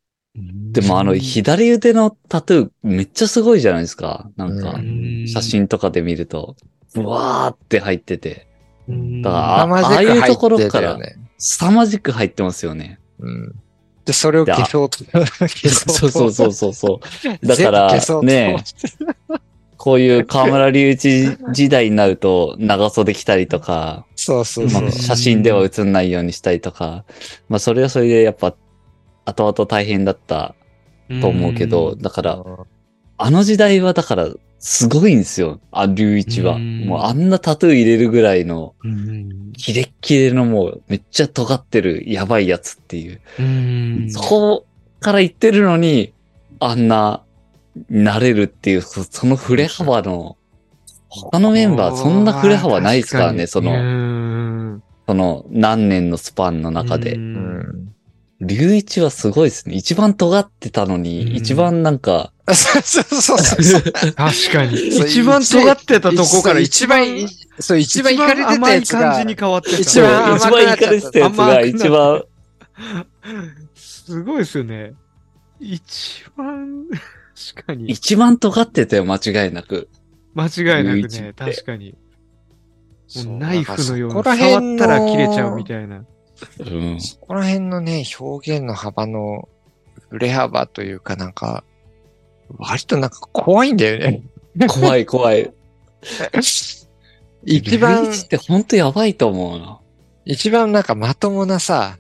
でもあの、左腕のタトゥーめっちゃすごいじゃないですか。なんかう、写真とかで見ると、ブワーって入ってて、うん。だからあ生ああいうところから。凄まじく入ってますよね。うん。で、それを消そうと。[laughs] 消そうそうそうそうそう。だからね、こういう河村隆一時代になると長袖着たりとか、そうそうそうまあ。写真では写んないようにしたりとか、まあそれはそれでやっぱ後々大変だったと思うけど、だからあの時代はだからすごいんですよ、あ、隆一は。うんもうあんなタトゥー入れるぐらいのうん。キレッキレのもうめっちゃ尖ってるやばいやつっていう。うん。そこから言ってるのに、あんな、なれるっていう、そその振れ幅の、他のメンバーそんな振れ幅ないですからね、その、のその何年のスパンの中うで。ん。龍一はすごいですね。一番尖ってたのうんに、一番なんか、そうそうそうそう。確かに。一番尖ってたとこから一番、そう、一番行かれてた甘いやつが感じに変わってた。一番一番イカれてたやつが甘くなった一番、すごいですよね。一番、確かに。一番尖ってたよ、間違いなく。間違いなくね、確かに。ナイフのようにそこら辺の触ったら切れちゃうみたいな。うん。そこら辺のね、表現の幅の振れ幅というかなんか、割となんか怖いんだよね。怖い怖い。[laughs] 一番龍、一ってほんとやばいと思うな。一番なんかまともなさ、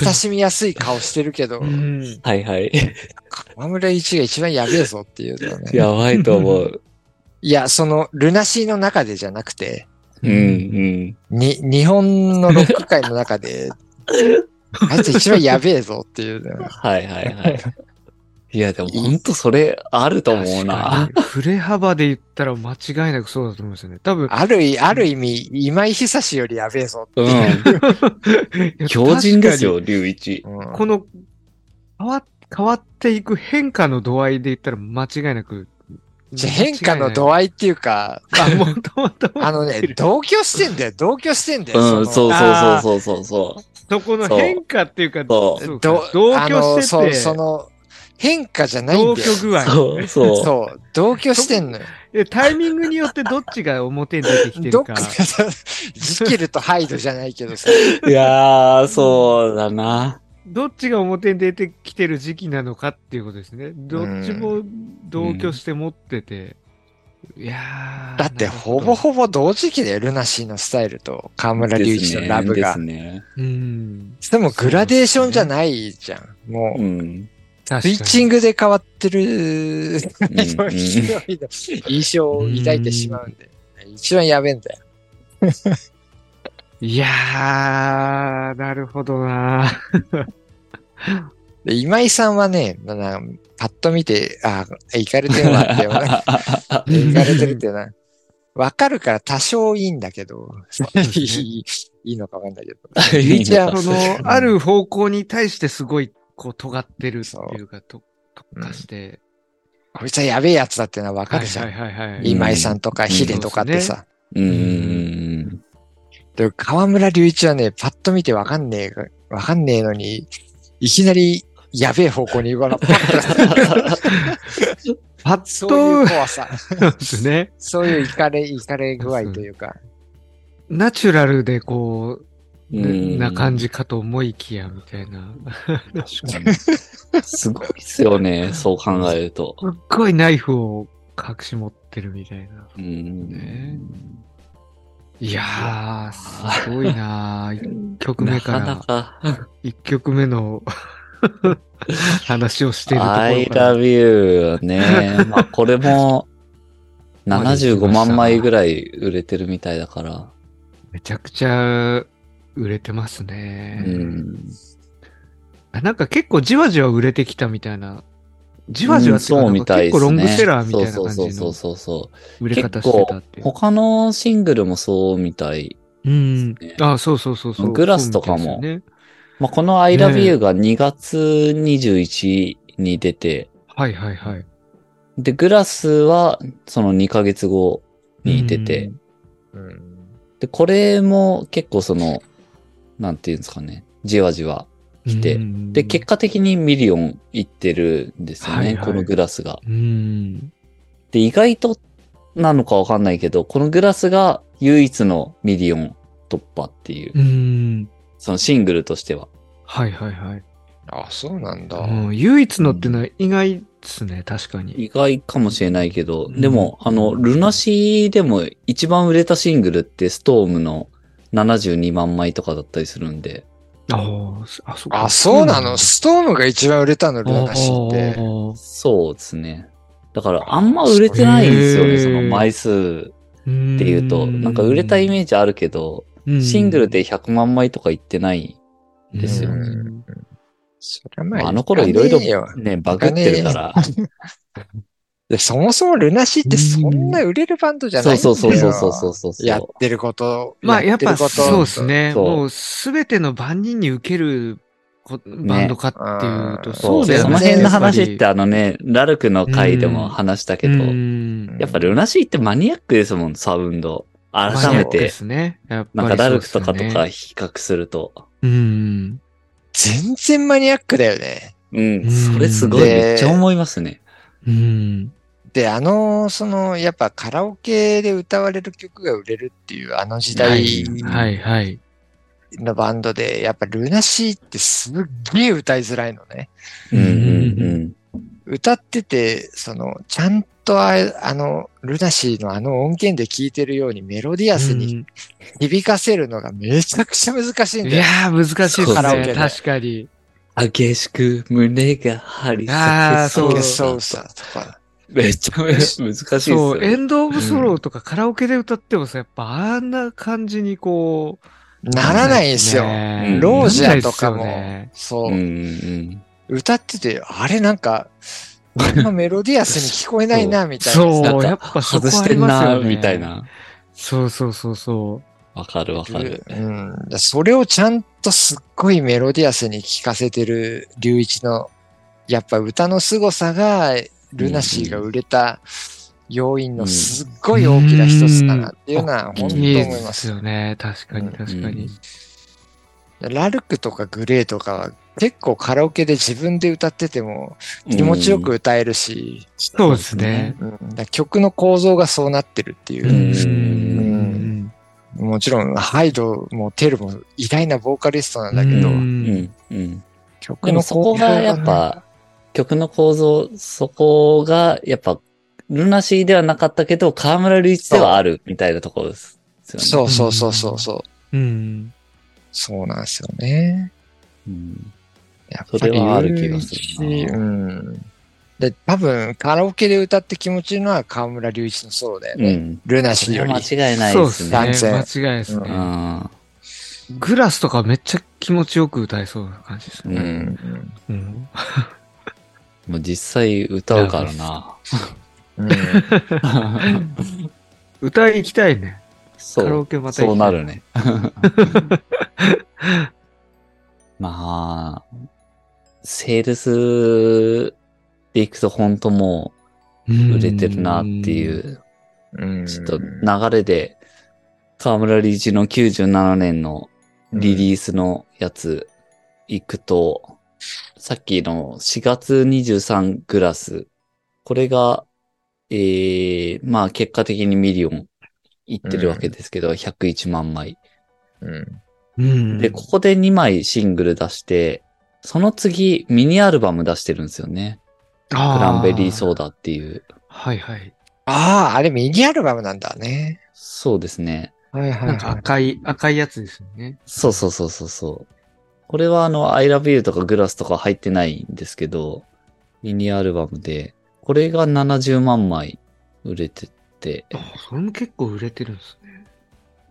親しみやすい顔してるけどう、ん。はいはい。河村一が一番やべえぞっていうのはね。やばいと思う。いや、その、ルナシーの中でじゃなくて、うんうん。に、日本のロック界の中で、[laughs] あいつ一番やべえぞっていうのは。はいはいはい。いや、でもほんとそれあると思うな。確かに振れ幅で言ったら間違いなくそうだと思いますよね。多分、ある意、ある意味、今井久志よりやべえぞってういう。ん。[laughs] 強靭ですよ、龍一。この、変わ、変わっていく変化の度合いで言ったら間違いなく、じゃ変化の度合い。っていうか、あ、もともと。あのね、同居してんだよ、同居してんだよ。うん、のそうそうそうそうそう。そこの変化っていうか、そ同居してそう、て、その、変化じゃないん同だよ。居具合。そうそう。そう、同居してんのよ。でタイミングによってどっちが表に出てきてるかどっか。、ジキルとハイドじゃないけどさ。いやー、そうだな。どっちが表に出てきてる時期なのかっていうことですね。どっちも同居して持ってて。いやーだって、ほぼほぼ同時期でルナシーのスタイルと河村隆一のラブがです。ね。うん。でもグラデーションじゃないじゃん。もう、うん。確スイッチング。グで変わってる、印象を抱いてしまうんで。一番やべえんだよ。[laughs] いやー、なるほどな。[laughs] で今井さんはね、ななパッと見て、あ、行かれてるわって、[laughs] 行かれてるってな。わかるから多少いいんだけど、いいいいのかわかんないけど。いいその、ある方向に対してすごい、こう、尖ってるっていうか、と特化して。こいつはやべえやつだっていうのはわかるじゃん。はいはいはいはい。今井さんとかヒデとかってさ。うんうんで河村隆一はね、パッと見てわかんねえが、わかんねえのに、いきなりやべえ方向に行くの、[laughs] パッとパッそういうと、怖さ。[laughs] ですね。そういうイカれ、イカれ具合というか。ナチュラルでこう、うんな感じかと思いきや、みたいな。うん。すごいっすよね、[laughs] そう考えると。すっごいナイフを隠し持ってるみたいな。うんねいやー、すごいなー。[laughs] 一曲目か、なからなか。一曲目の [laughs] 話をしてるところ I から love you ね。まあこれも75万枚ぐらい売れてるみたいだから。めちゃくちゃ売れてますね。うん。なんか結構じわじわ売れてきたみたいな。じわじわそうみたいですね。か結構ロングセラーみたいなそう感じのそうそうそうそう。売れ方してたっていう。他のシングルもそうみたい。うんね。あ、そうそうそうそう。グラスとかもねまあ、この I love you が2月21に出て、はいはいはい。で、グラスはその2ヶ月後に出て、うんで、これも結構その、なんていうんですかね、じわじわ来て、うんで、結果的にミリオンいってるんですよね、はいはいこのグラスが。うん。で、意外となのかわかんないけど、このグラスが唯一のミリオン突破っていう、うん。そのシングルとしては。はいはいはい。あ、そうなんだ。うん唯一のってのは意外ですね、確かに。意外かもしれないけど、うんでも、あの、ルナシーでも一番売れたシングルってストームの72万枚とかだったりするんで、あーあ、そうかあ、そうなの？ストームが一番売れたの、ルナシーって。そうですね。だからあんま売れてないんですよね、その枚数っていうと。なんか売れたイメージあるけど、シングルで100万枚とかいってない。ですようんそれはまあ、あの頃いろいろね、バグってるから。[laughs] でそもそもルナシーってそんな売れるバンドじゃないんだよ。そうそうそうそうそうそう。やってること。まあ、やっぱそうですね。そうもうすべての万人に受けるこバンドかっていうと、ねそうだよね。その辺の話っやてあのね、ラルクの回でも話したけぱど、やっぱルナシーってマニアックですもん、サウンド。改めマニアックでて、すね。やっぱりなんかラルクとかとか比較すると。うん。全然マニアックだよね。うんう、んそれすごいでめっちゃ思いますね。うん。で、あの、その、やっぱカラオケで歌われる曲が売れるっていうあの時代はいはい。のバンドで、やっぱルナシーってすっげえ歌いづらいのね。うんうん歌ってて、その、ちゃんとああの、ルナシーのあの音源で聴いてるようにメロディアスに響かせるのがめちゃくちゃ難しいんだよ。いやー、難しいですね。カラオケで確かに。激しく胸が張り裂けそそううさとか。めっちゃ難しいですそう、エよ。ンド・オブ・ソローとかカラオケで歌ってもさ、やっぱあんな感じにこう、ならないんですよ。ねうんロージャーとかもね、そうう、んうん歌ってて、あれなんか、あんまメロディアスに聞こえないな、みたいな。そうやっぱそこ外してんな、ありますよねみたいな。そうそうそうそわかるわかる。うん。それをちゃんとすっごいメロディアスに聞かせてる隆一の、やっぱ歌の凄さが、ルナシーが売れた要因のすっごい大きな一つだなっていうのは、うん本当いい思いま。ですすよね。確かに確かに。ラルクとかグレーとかは結構カラオケで自分で歌ってても気持ちよく歌えるし、そうですね。うんだから曲の構造がそうなってるっていうう。ん。もちろん、ハイドもテルも偉大なボーカリストなんだけど、うんうん。曲のもそこがやっぱ、曲の構造、そこがやっぱ、ルナシーではなかったけど、河村隆一ではあるみたいなところですよね。そうそうそうそうそう。うん。そうなんですよね。うん。やっぱりそれはある気がするなうん。で、多分、カラオケで歌って気持ちいいのは河村隆一のソロだよね。うん。ルナシーより。間違いないそうですね。間違いないですうね。うん。グラスとかめっちゃ気持ちよく歌えそうな感じですうね。ん。うん。もう実際歌うからな。うん。歌い行きたいね。そう。カラオケまたそうないるね。[laughs] まあ、セールスで行くと本当もう売れてるなっていう、うん。ちょっと流れで、河村隆一の97年のリリースのやつ行くと、さっきの4月23グラス、これが、えー、まあ結果的にミリオンいってるわけですけど、101万枚。うん。うん。で、ここで2枚シングル出して、その次ミニアルバム出してるんですよね。ククランベリーソーダ。ダっていう。はいはい。ああ、あれミニアルバムなんだね。そうですね。はいはいなんか赤い、赤いやつですよね。そうそうそうそうそう。これはあの、I love you とかグラスとか入ってないんですけど、ミニアルバムで、これが70万枚売れてて、あ、それも結構売れてるんですね。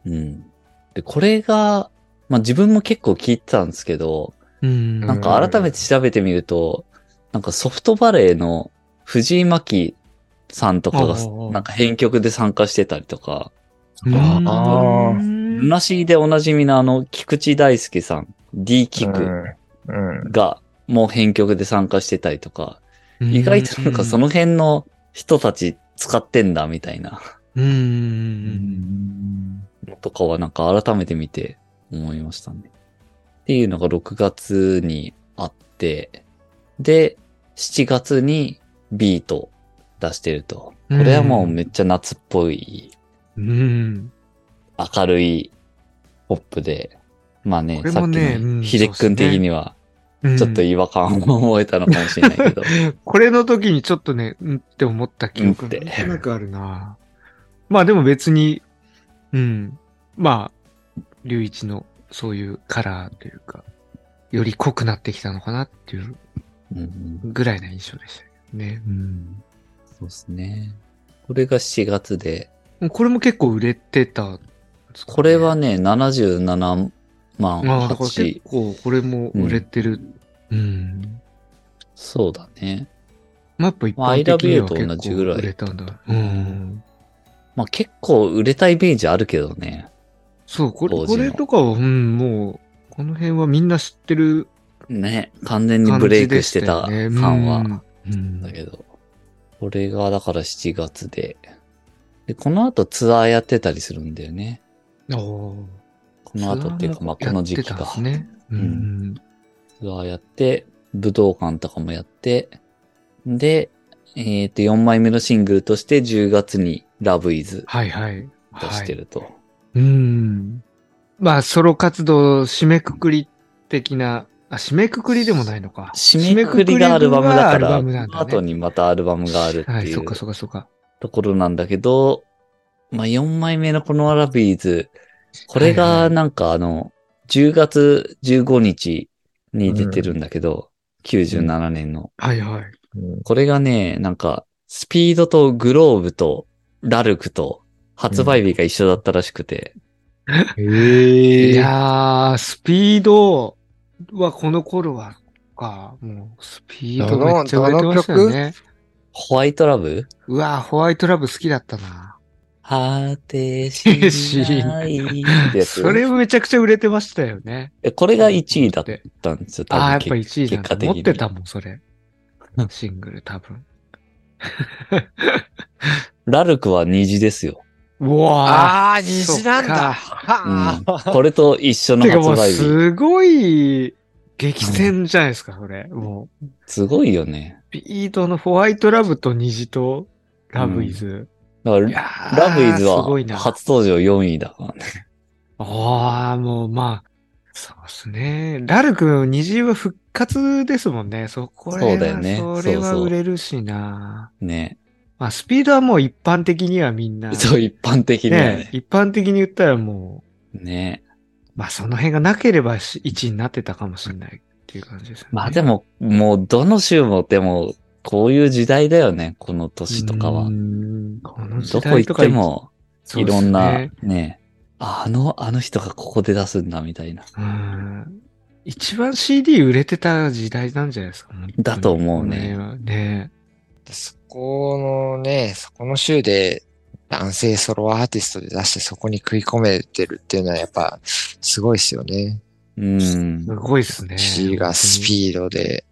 うん。で、これが、まあ自分も結構聞いてたんですけど、うん。なんか改めて調べてみると、なんかソフトバレーの藤井真希さんとかがああ、なんか編曲で参加してたりとか、うん、あルナシーでおなじみのあの、菊池大輔さん、D キクうん。うん。が、もう編曲で参加してたりとか、うん意外となんかその辺の人たち使ってんだみたいな。うん。のとかはなん。か改めて見て思いましたね。っていうのが6月にあって、で、7月にビート出してると。これはもうめっちゃ夏っぽい、うん。明るいポップで、まあね、さっきのうんヒデ君的にはうんちょっと違和感を覚えたのかもしれないけど、[laughs] これの時にちょっとね、うんって思った記憶うんってなんとなくあるな。まあでも別に、うん。まあ、龍一のそういうカラーというか、より濃くなってきたのかなっていううんぐらいな印象でしたけどね。うん。そうですね。これが7月で、これも結構売れてたね、これはね、77万ああ、だから結8。構これも売れてる。うん。そうだね。まあやっぱ一まあ般的には I love you と同結構じぐらい売れたんだ。うん。まあ結構売れたイメージあるけどね。そう、これ、これとかは、うん、もう、この辺はみんな知ってるね。完全にブレイクしてた感は。うんだけど。これがだから7月で。で、この後ツアーやってたりするんだよね。この後っていうか、まあこの時期か。うん。ツアーやって、武道館とかもやって、で、えっ、と、4枚目のシングルとして10月に Love Is はいはい。出してはい。ると。うん。まあ、ソロ活動締めくくり的な、あ、締めくくりでもないのか。締めくくりがアルバムだから、バムなんだね。後にまたアルバムがあるってはい、いうそっかそっかそっか。ところなんだけど、まあ4枚目のこのアラビーズ、これはいはいがなんかあの、10月15日に出てるんだけど、97年の。はいはい。これがね、なんか、スピードとグローブとラルクと発売日が一緒だったらしくて、へいやー、スピードはこの頃は、か、もう、スピードめっちゃ売れてましたよね。ホワイトラブ？うわー、ホワイトラブ好きだったな。果てしないってやつそれめちゃくちゃ売れてましたよね。えこれが1位だったんですよ、多分ああ、やっぱ1位なんだ。持ってたもん、それ。シングル多分。ラルクは虹ですよ。うわあー、虹なんだ。そはあ。これと一緒ー。のてかもう発売日。すごい激戦じゃないですか、これ。もう。すごいよね。ビートのホワイトラブと虹とラブイズ。だからラブイズすごいなは初登場4位だからね。ああ、もうまあ、そうですね。ラルク、虹は復活ですもんね。そこれはそうだよねそれはそうそう売れるしな。ね。まあ、スピードはもう一般的にはみんな。そう、一般的にはねね。一般的に言ったらもね。う、まあその辺がなければ1位になってたかもしれないっていう感じですよね。まあでも、もうどの週もでも、こういう時代だよね、この年とかはこの時どこ行っても、いろんなねね、あの、あの人がここで出すんだみたいな。うん一番 CD 売れてた時代なんじゃないですか。だと思うね。ねでそこのね、そこの週で男性ソロアーティストで出してそこに食い込めてるっていうのはやっぱすごいですよね。うんす。ごいっすね。C がスピードで、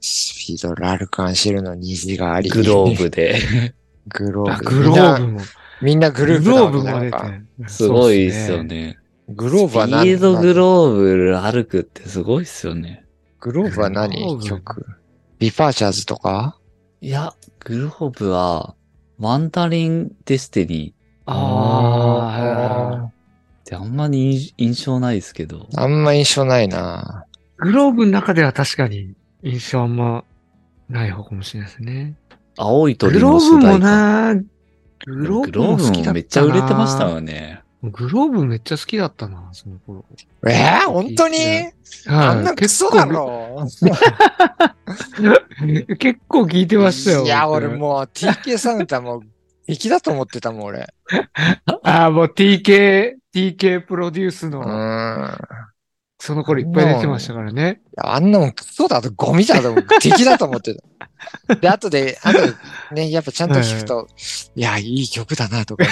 スピードラルカンシェルの虹があり。グローブで。グローブ。あグローブみんなも。みんなグループグローブも出になんかて。すごいですよね。グローブはス何ピードグローブ歩くってすごいっすよね。グローブはグロー何ブ曲ビパーチャーズとか？いや、グローブは、ワンダリン・デスティニーっああ。てあんまり印印象ないですけど。あんま印象ないなグローブの中では確かに印象あんまない方かもしれないですね。青い鳥グローブもの主題歌。な、グローグローブも好きだったな。ブもめっちゃ売れてましたよね。グローブめっちゃ好きだったな、その頃。えー、本当に？あんなクソだろ？結構 [laughs] 結構聞いてましたよ。いや、僕俺もう TK サウンドはもう敵だと思ってたもん、俺。[laughs] ああ、もう TK、TK プロデュースうの、ん。その頃いっぱい出てましたからね。いやあんなもんクソだとゴミだと思う。敵だと思ってた。で、後で、後でね、やっぱちゃんと聞くと、いや、いい曲だなとか。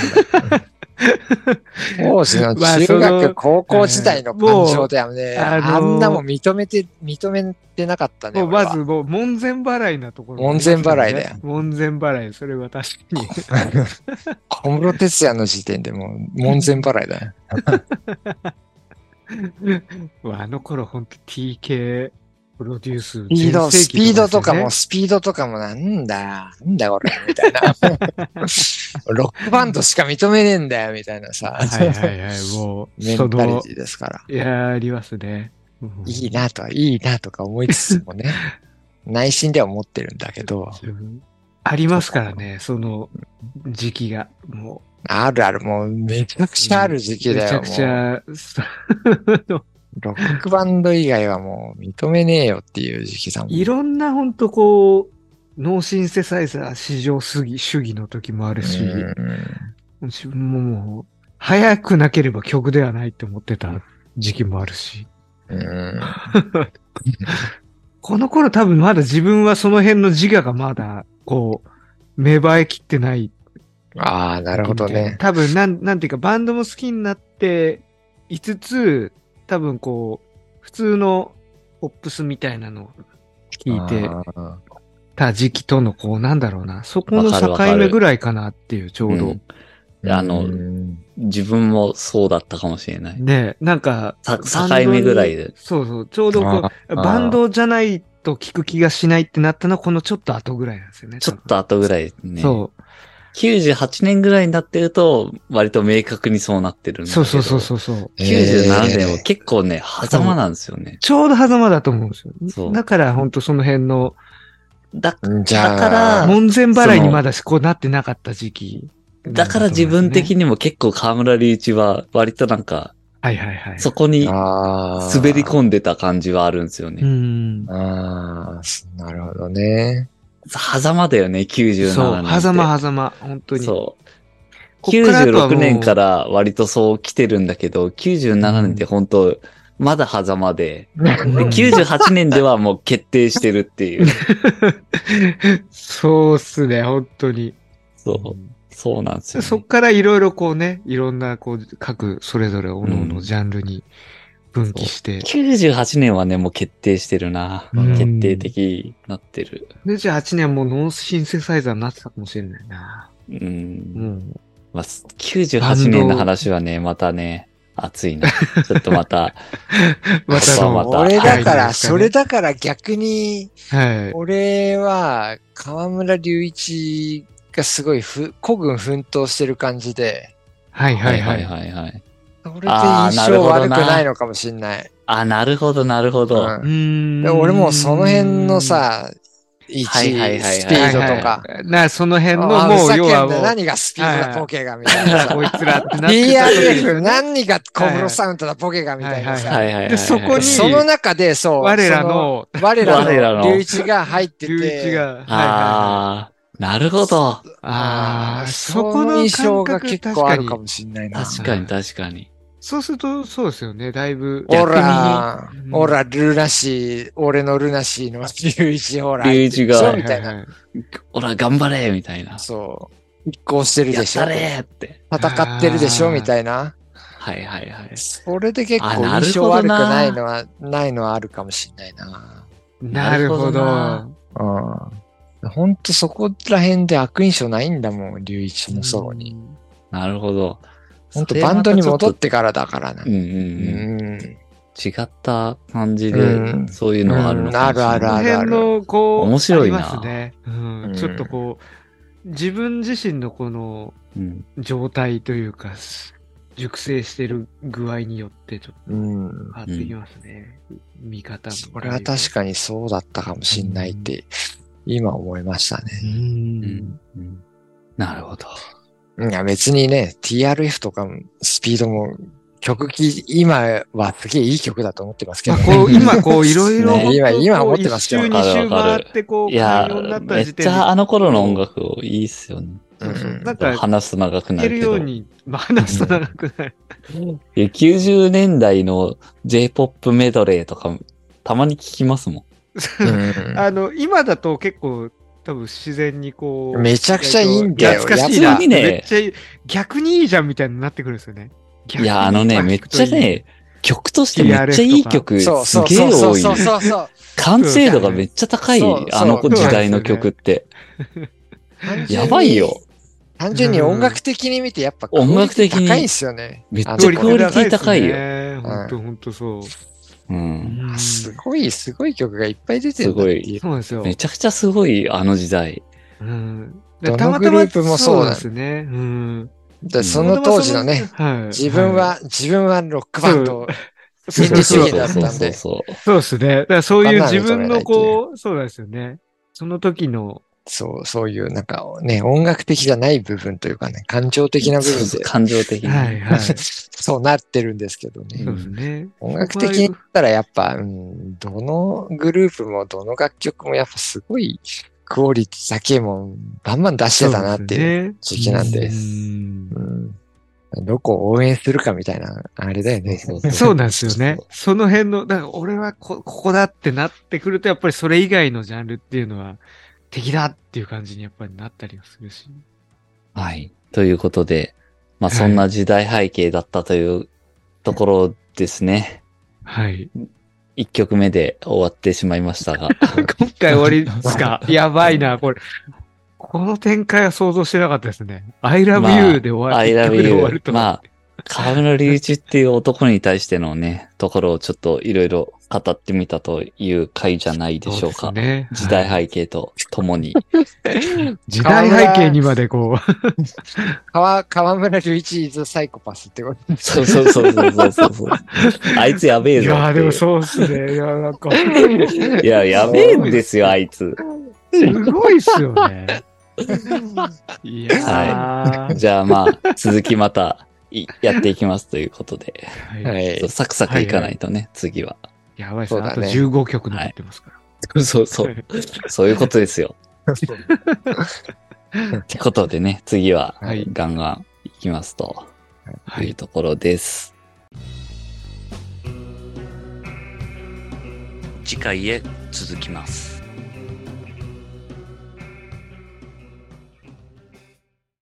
当時の [laughs] 中学、高校時代の感情だよね。ああんなもん認めて、認めてなかったね。まずもう門前払いなところ、門前払いだよ。門前払い、それは確かに。[laughs] 小室哲也の時点でもう門前払いだよ。[laughs] あの頃ほんと TK プロデュース。スピード、スピードとかも、スピードとかもなんだよ、なんだよこれ、みたいな。[laughs] ロックバンドしか認めねえんだよ、みたいなさ。はいはいはい、もう、メンタリティですから。いや、ありますね。うんいいなと、いいなとか思いつつもね、[laughs] 内心では思ってるんだけど、ありますからね、その時期が。もあるある、もうめちゃくちゃある時う、期だよ。めちゃくちゃ、そロックバンド以外はもう認めねえよっていう時期だもん。いろんなほんとこう、脳シンセサイザー市場主義主義の時もあるし、うん自分ももう、早くなければ曲ではないって思ってた時期もあるし。うんこの頃多分まだ自分はその辺の自我がまだ、こう、芽生えきってない。ああ、なるほどね。多分なん、なんていうか、バンドも好きになっていつつ、多分こう、普通のポップスみたいなのを聞いてた時期との、こう、なんだろうな、そこの境目ぐらいかなっていう、ちょうど。うんあのうん自分もそうだったかもしれない。ねなんか、境目ぐらいで。そうそう、ちょうどこあう、ーバンドじゃないと聞く気がしないってなったのは、このちょっと後ぐらいなんですよね。ちょっと後ぐらいね。そう。98年ぐらいになってると、割と明確にそうなってるんだけど。そうそうそうそうそう。97年は結構ね、狭間なんですよね。ちょうど狭間だと思うんですよ。そうだから本当その辺のだ、じゃあ、だから門前払いにまだこうなってなかった時期。だから自分的に。にも結構河村隆一は割となんか、はいはいはい。そこにあー滑り込んでた感じはあるんですようね。ん。ああ、なるほどね。狭間だよね、97年。そう、狭間狭間、本当に。そう。こっからあとはもう96年から割とそう来てるんだけど、97年って本当、まだ狭間で、で98年ではもう決定してるっていう。[laughs] そうっすね、本当に。そう、そうなんですよ、ね。そっからいろいろこうね、いろんなこう、各それぞれ各々ジャンルに分岐して。98年はね、もう決定してるな。うん決定的になってる。28年もノーシンセサイザーになってたかもしれないな。うん。うん。まあ、98年の話はね、またね、熱いな。ちょっとまた、[laughs] またの、また俺だから、はいそれだから逆に、はい。俺は河村隆一がすごいふ孤軍奮闘してる感じで、はいははいいははいい。はいはい。それで印象悪くないのかもしんない。あ、なるほど、なるほど。うんで俺もうその辺の、さ、位置、はいはいはいはいスピードとか。はいはいな、その辺のあもう、要はもう、何がスピードだポケがみたいなさ。こいつらってなってた時に DRF 何が小室サウンドだポケがみたいなはさ。はいはいはいはい。でそこにその中で、そう。我らの、その、我らのの隆一が入って龍て、一が、はいはいはい。ああ、なるほど。ああ、そそこのの印象が感覚結構あるか確かにもしんないな。確かに確かに。そうすると、そうですよね、だいぶ。ほら逆に、ほら、ルナシー、俺のルナシーの隆一、ほら。隆一がそうみたいな。ほら、頑張れみたいな。そう。一行してるでしょ？やった。れーって。戦ってるでしょ？みたいな。はいはいはい。それで結あ構印象悪くなないのは、ないのはあるかもしんないな。なるほなるほど。うん。ほんとそこら辺で悪印象ないんだもん、隆一のソロに。なるほど。ほんとそれまたバンドに戻ってからだからな。うんうんうん。うん。違った感じでう、んそういうのはあるのかもしれない。うんあるあるこの辺の、こう、面白いなね。ちょっとこう、自分自身のこのうん。状態というか、熟成してる具合によってちょっうん。と変わってきますね。見方も。それは確かにそうだったかもしんないって、今思いましたね。なるほど。いや、別にね、TRF とかもスピードも曲き、今はすげえいい曲だと思ってますけど、ね。まあこう、[laughs] 今こう、いろいろ、ね今今思ってますけど。一周二周回って、こう、いやめっちゃあの頃の音楽をいいっすよね。そうん。なんか、話すと長くな聞けるるけど。ように、まあ、話すと長くなる。いや90年代の J-POP メドレーとか、たまに聞きますも [laughs] うん。あの、今だと結構、多分自然にこう。めちゃくちゃいいんだよ懐かしいな。にねめっちゃいい。逆にいいじゃんみたいになってくるんですよね。ん。いや、あのね、めっちゃね、曲としてめっちゃいい曲、そうすそうそうげえ多い。そうそうそうそう。完成度がめっちゃ高いそうそう、あの時代の曲って。やばいよ。単純に音楽的に見てやっぱクオリティ音楽的に高いんですよね。めっちゃクオリティ高いよ本当本当そう。うん。うんすごい、すごい曲がいっぱい出てるんだ。そうですよ。めちゃくちゃすごい、あの時代。うん。どのたまたまグループもそうだですね。うん。でその当時のね、はい、自分は、自分はロックバンド、そうですね。だからそういう自分のこう、そうなんですよね。その時の、そう、そういうなんかね、音楽的じゃない部分というかね、感情的な部分で、感情的に。はいはい。そ [laughs] そうなってるんですけどね。うですね。音楽的に言ったらやっぱ、うん、どのグループもどの楽曲もやっぱすごいクオリティだけもバンバン出してたなっていう。う時期なんでうんうん、どこを応援するかみたいな、あれだよね。そうなんですよね。その辺の、だから俺はこここだってなってくると、やっぱりそれ以外のジャンルっていうのは敵だっていう感じにやっぱりなったりはするし。はい。ということで、まあはいそんな時代背景だったというところですね。はい。一曲目で終わってしまいましたが。[laughs] 今回終わりですか？[laughs] やばいな、これ。この展開は想像してなかったですね。I ま love あ you で終わ I る。一 love 曲で終わ you る。と。まあ、河村隆一っていう男に対してのね、ところをちょっといろいろ語ってみたという回じゃないでしょうか。そうね。時代はい背景とともに。[laughs] 時代背景にまでこう。川、河村隆一 is サイコパスってこと。そうそうそうそうそうそうそう。[laughs] あいつやべえぞっていう。でもそうっすね。いや、なんか、いや、やべえんですよ、あいつ。すごいっすよね。いやーじゃあまあ、続きまたいやっていきますということで。はいはいそう。サクサクいかないとね、次は。やばいっすね。あとそうだね15曲残ってますから。そうそう。[laughs] そういうことですよ。[laughs] ってことでね、次ははいガンガンいきますとはいいうところです。次回へ続きます。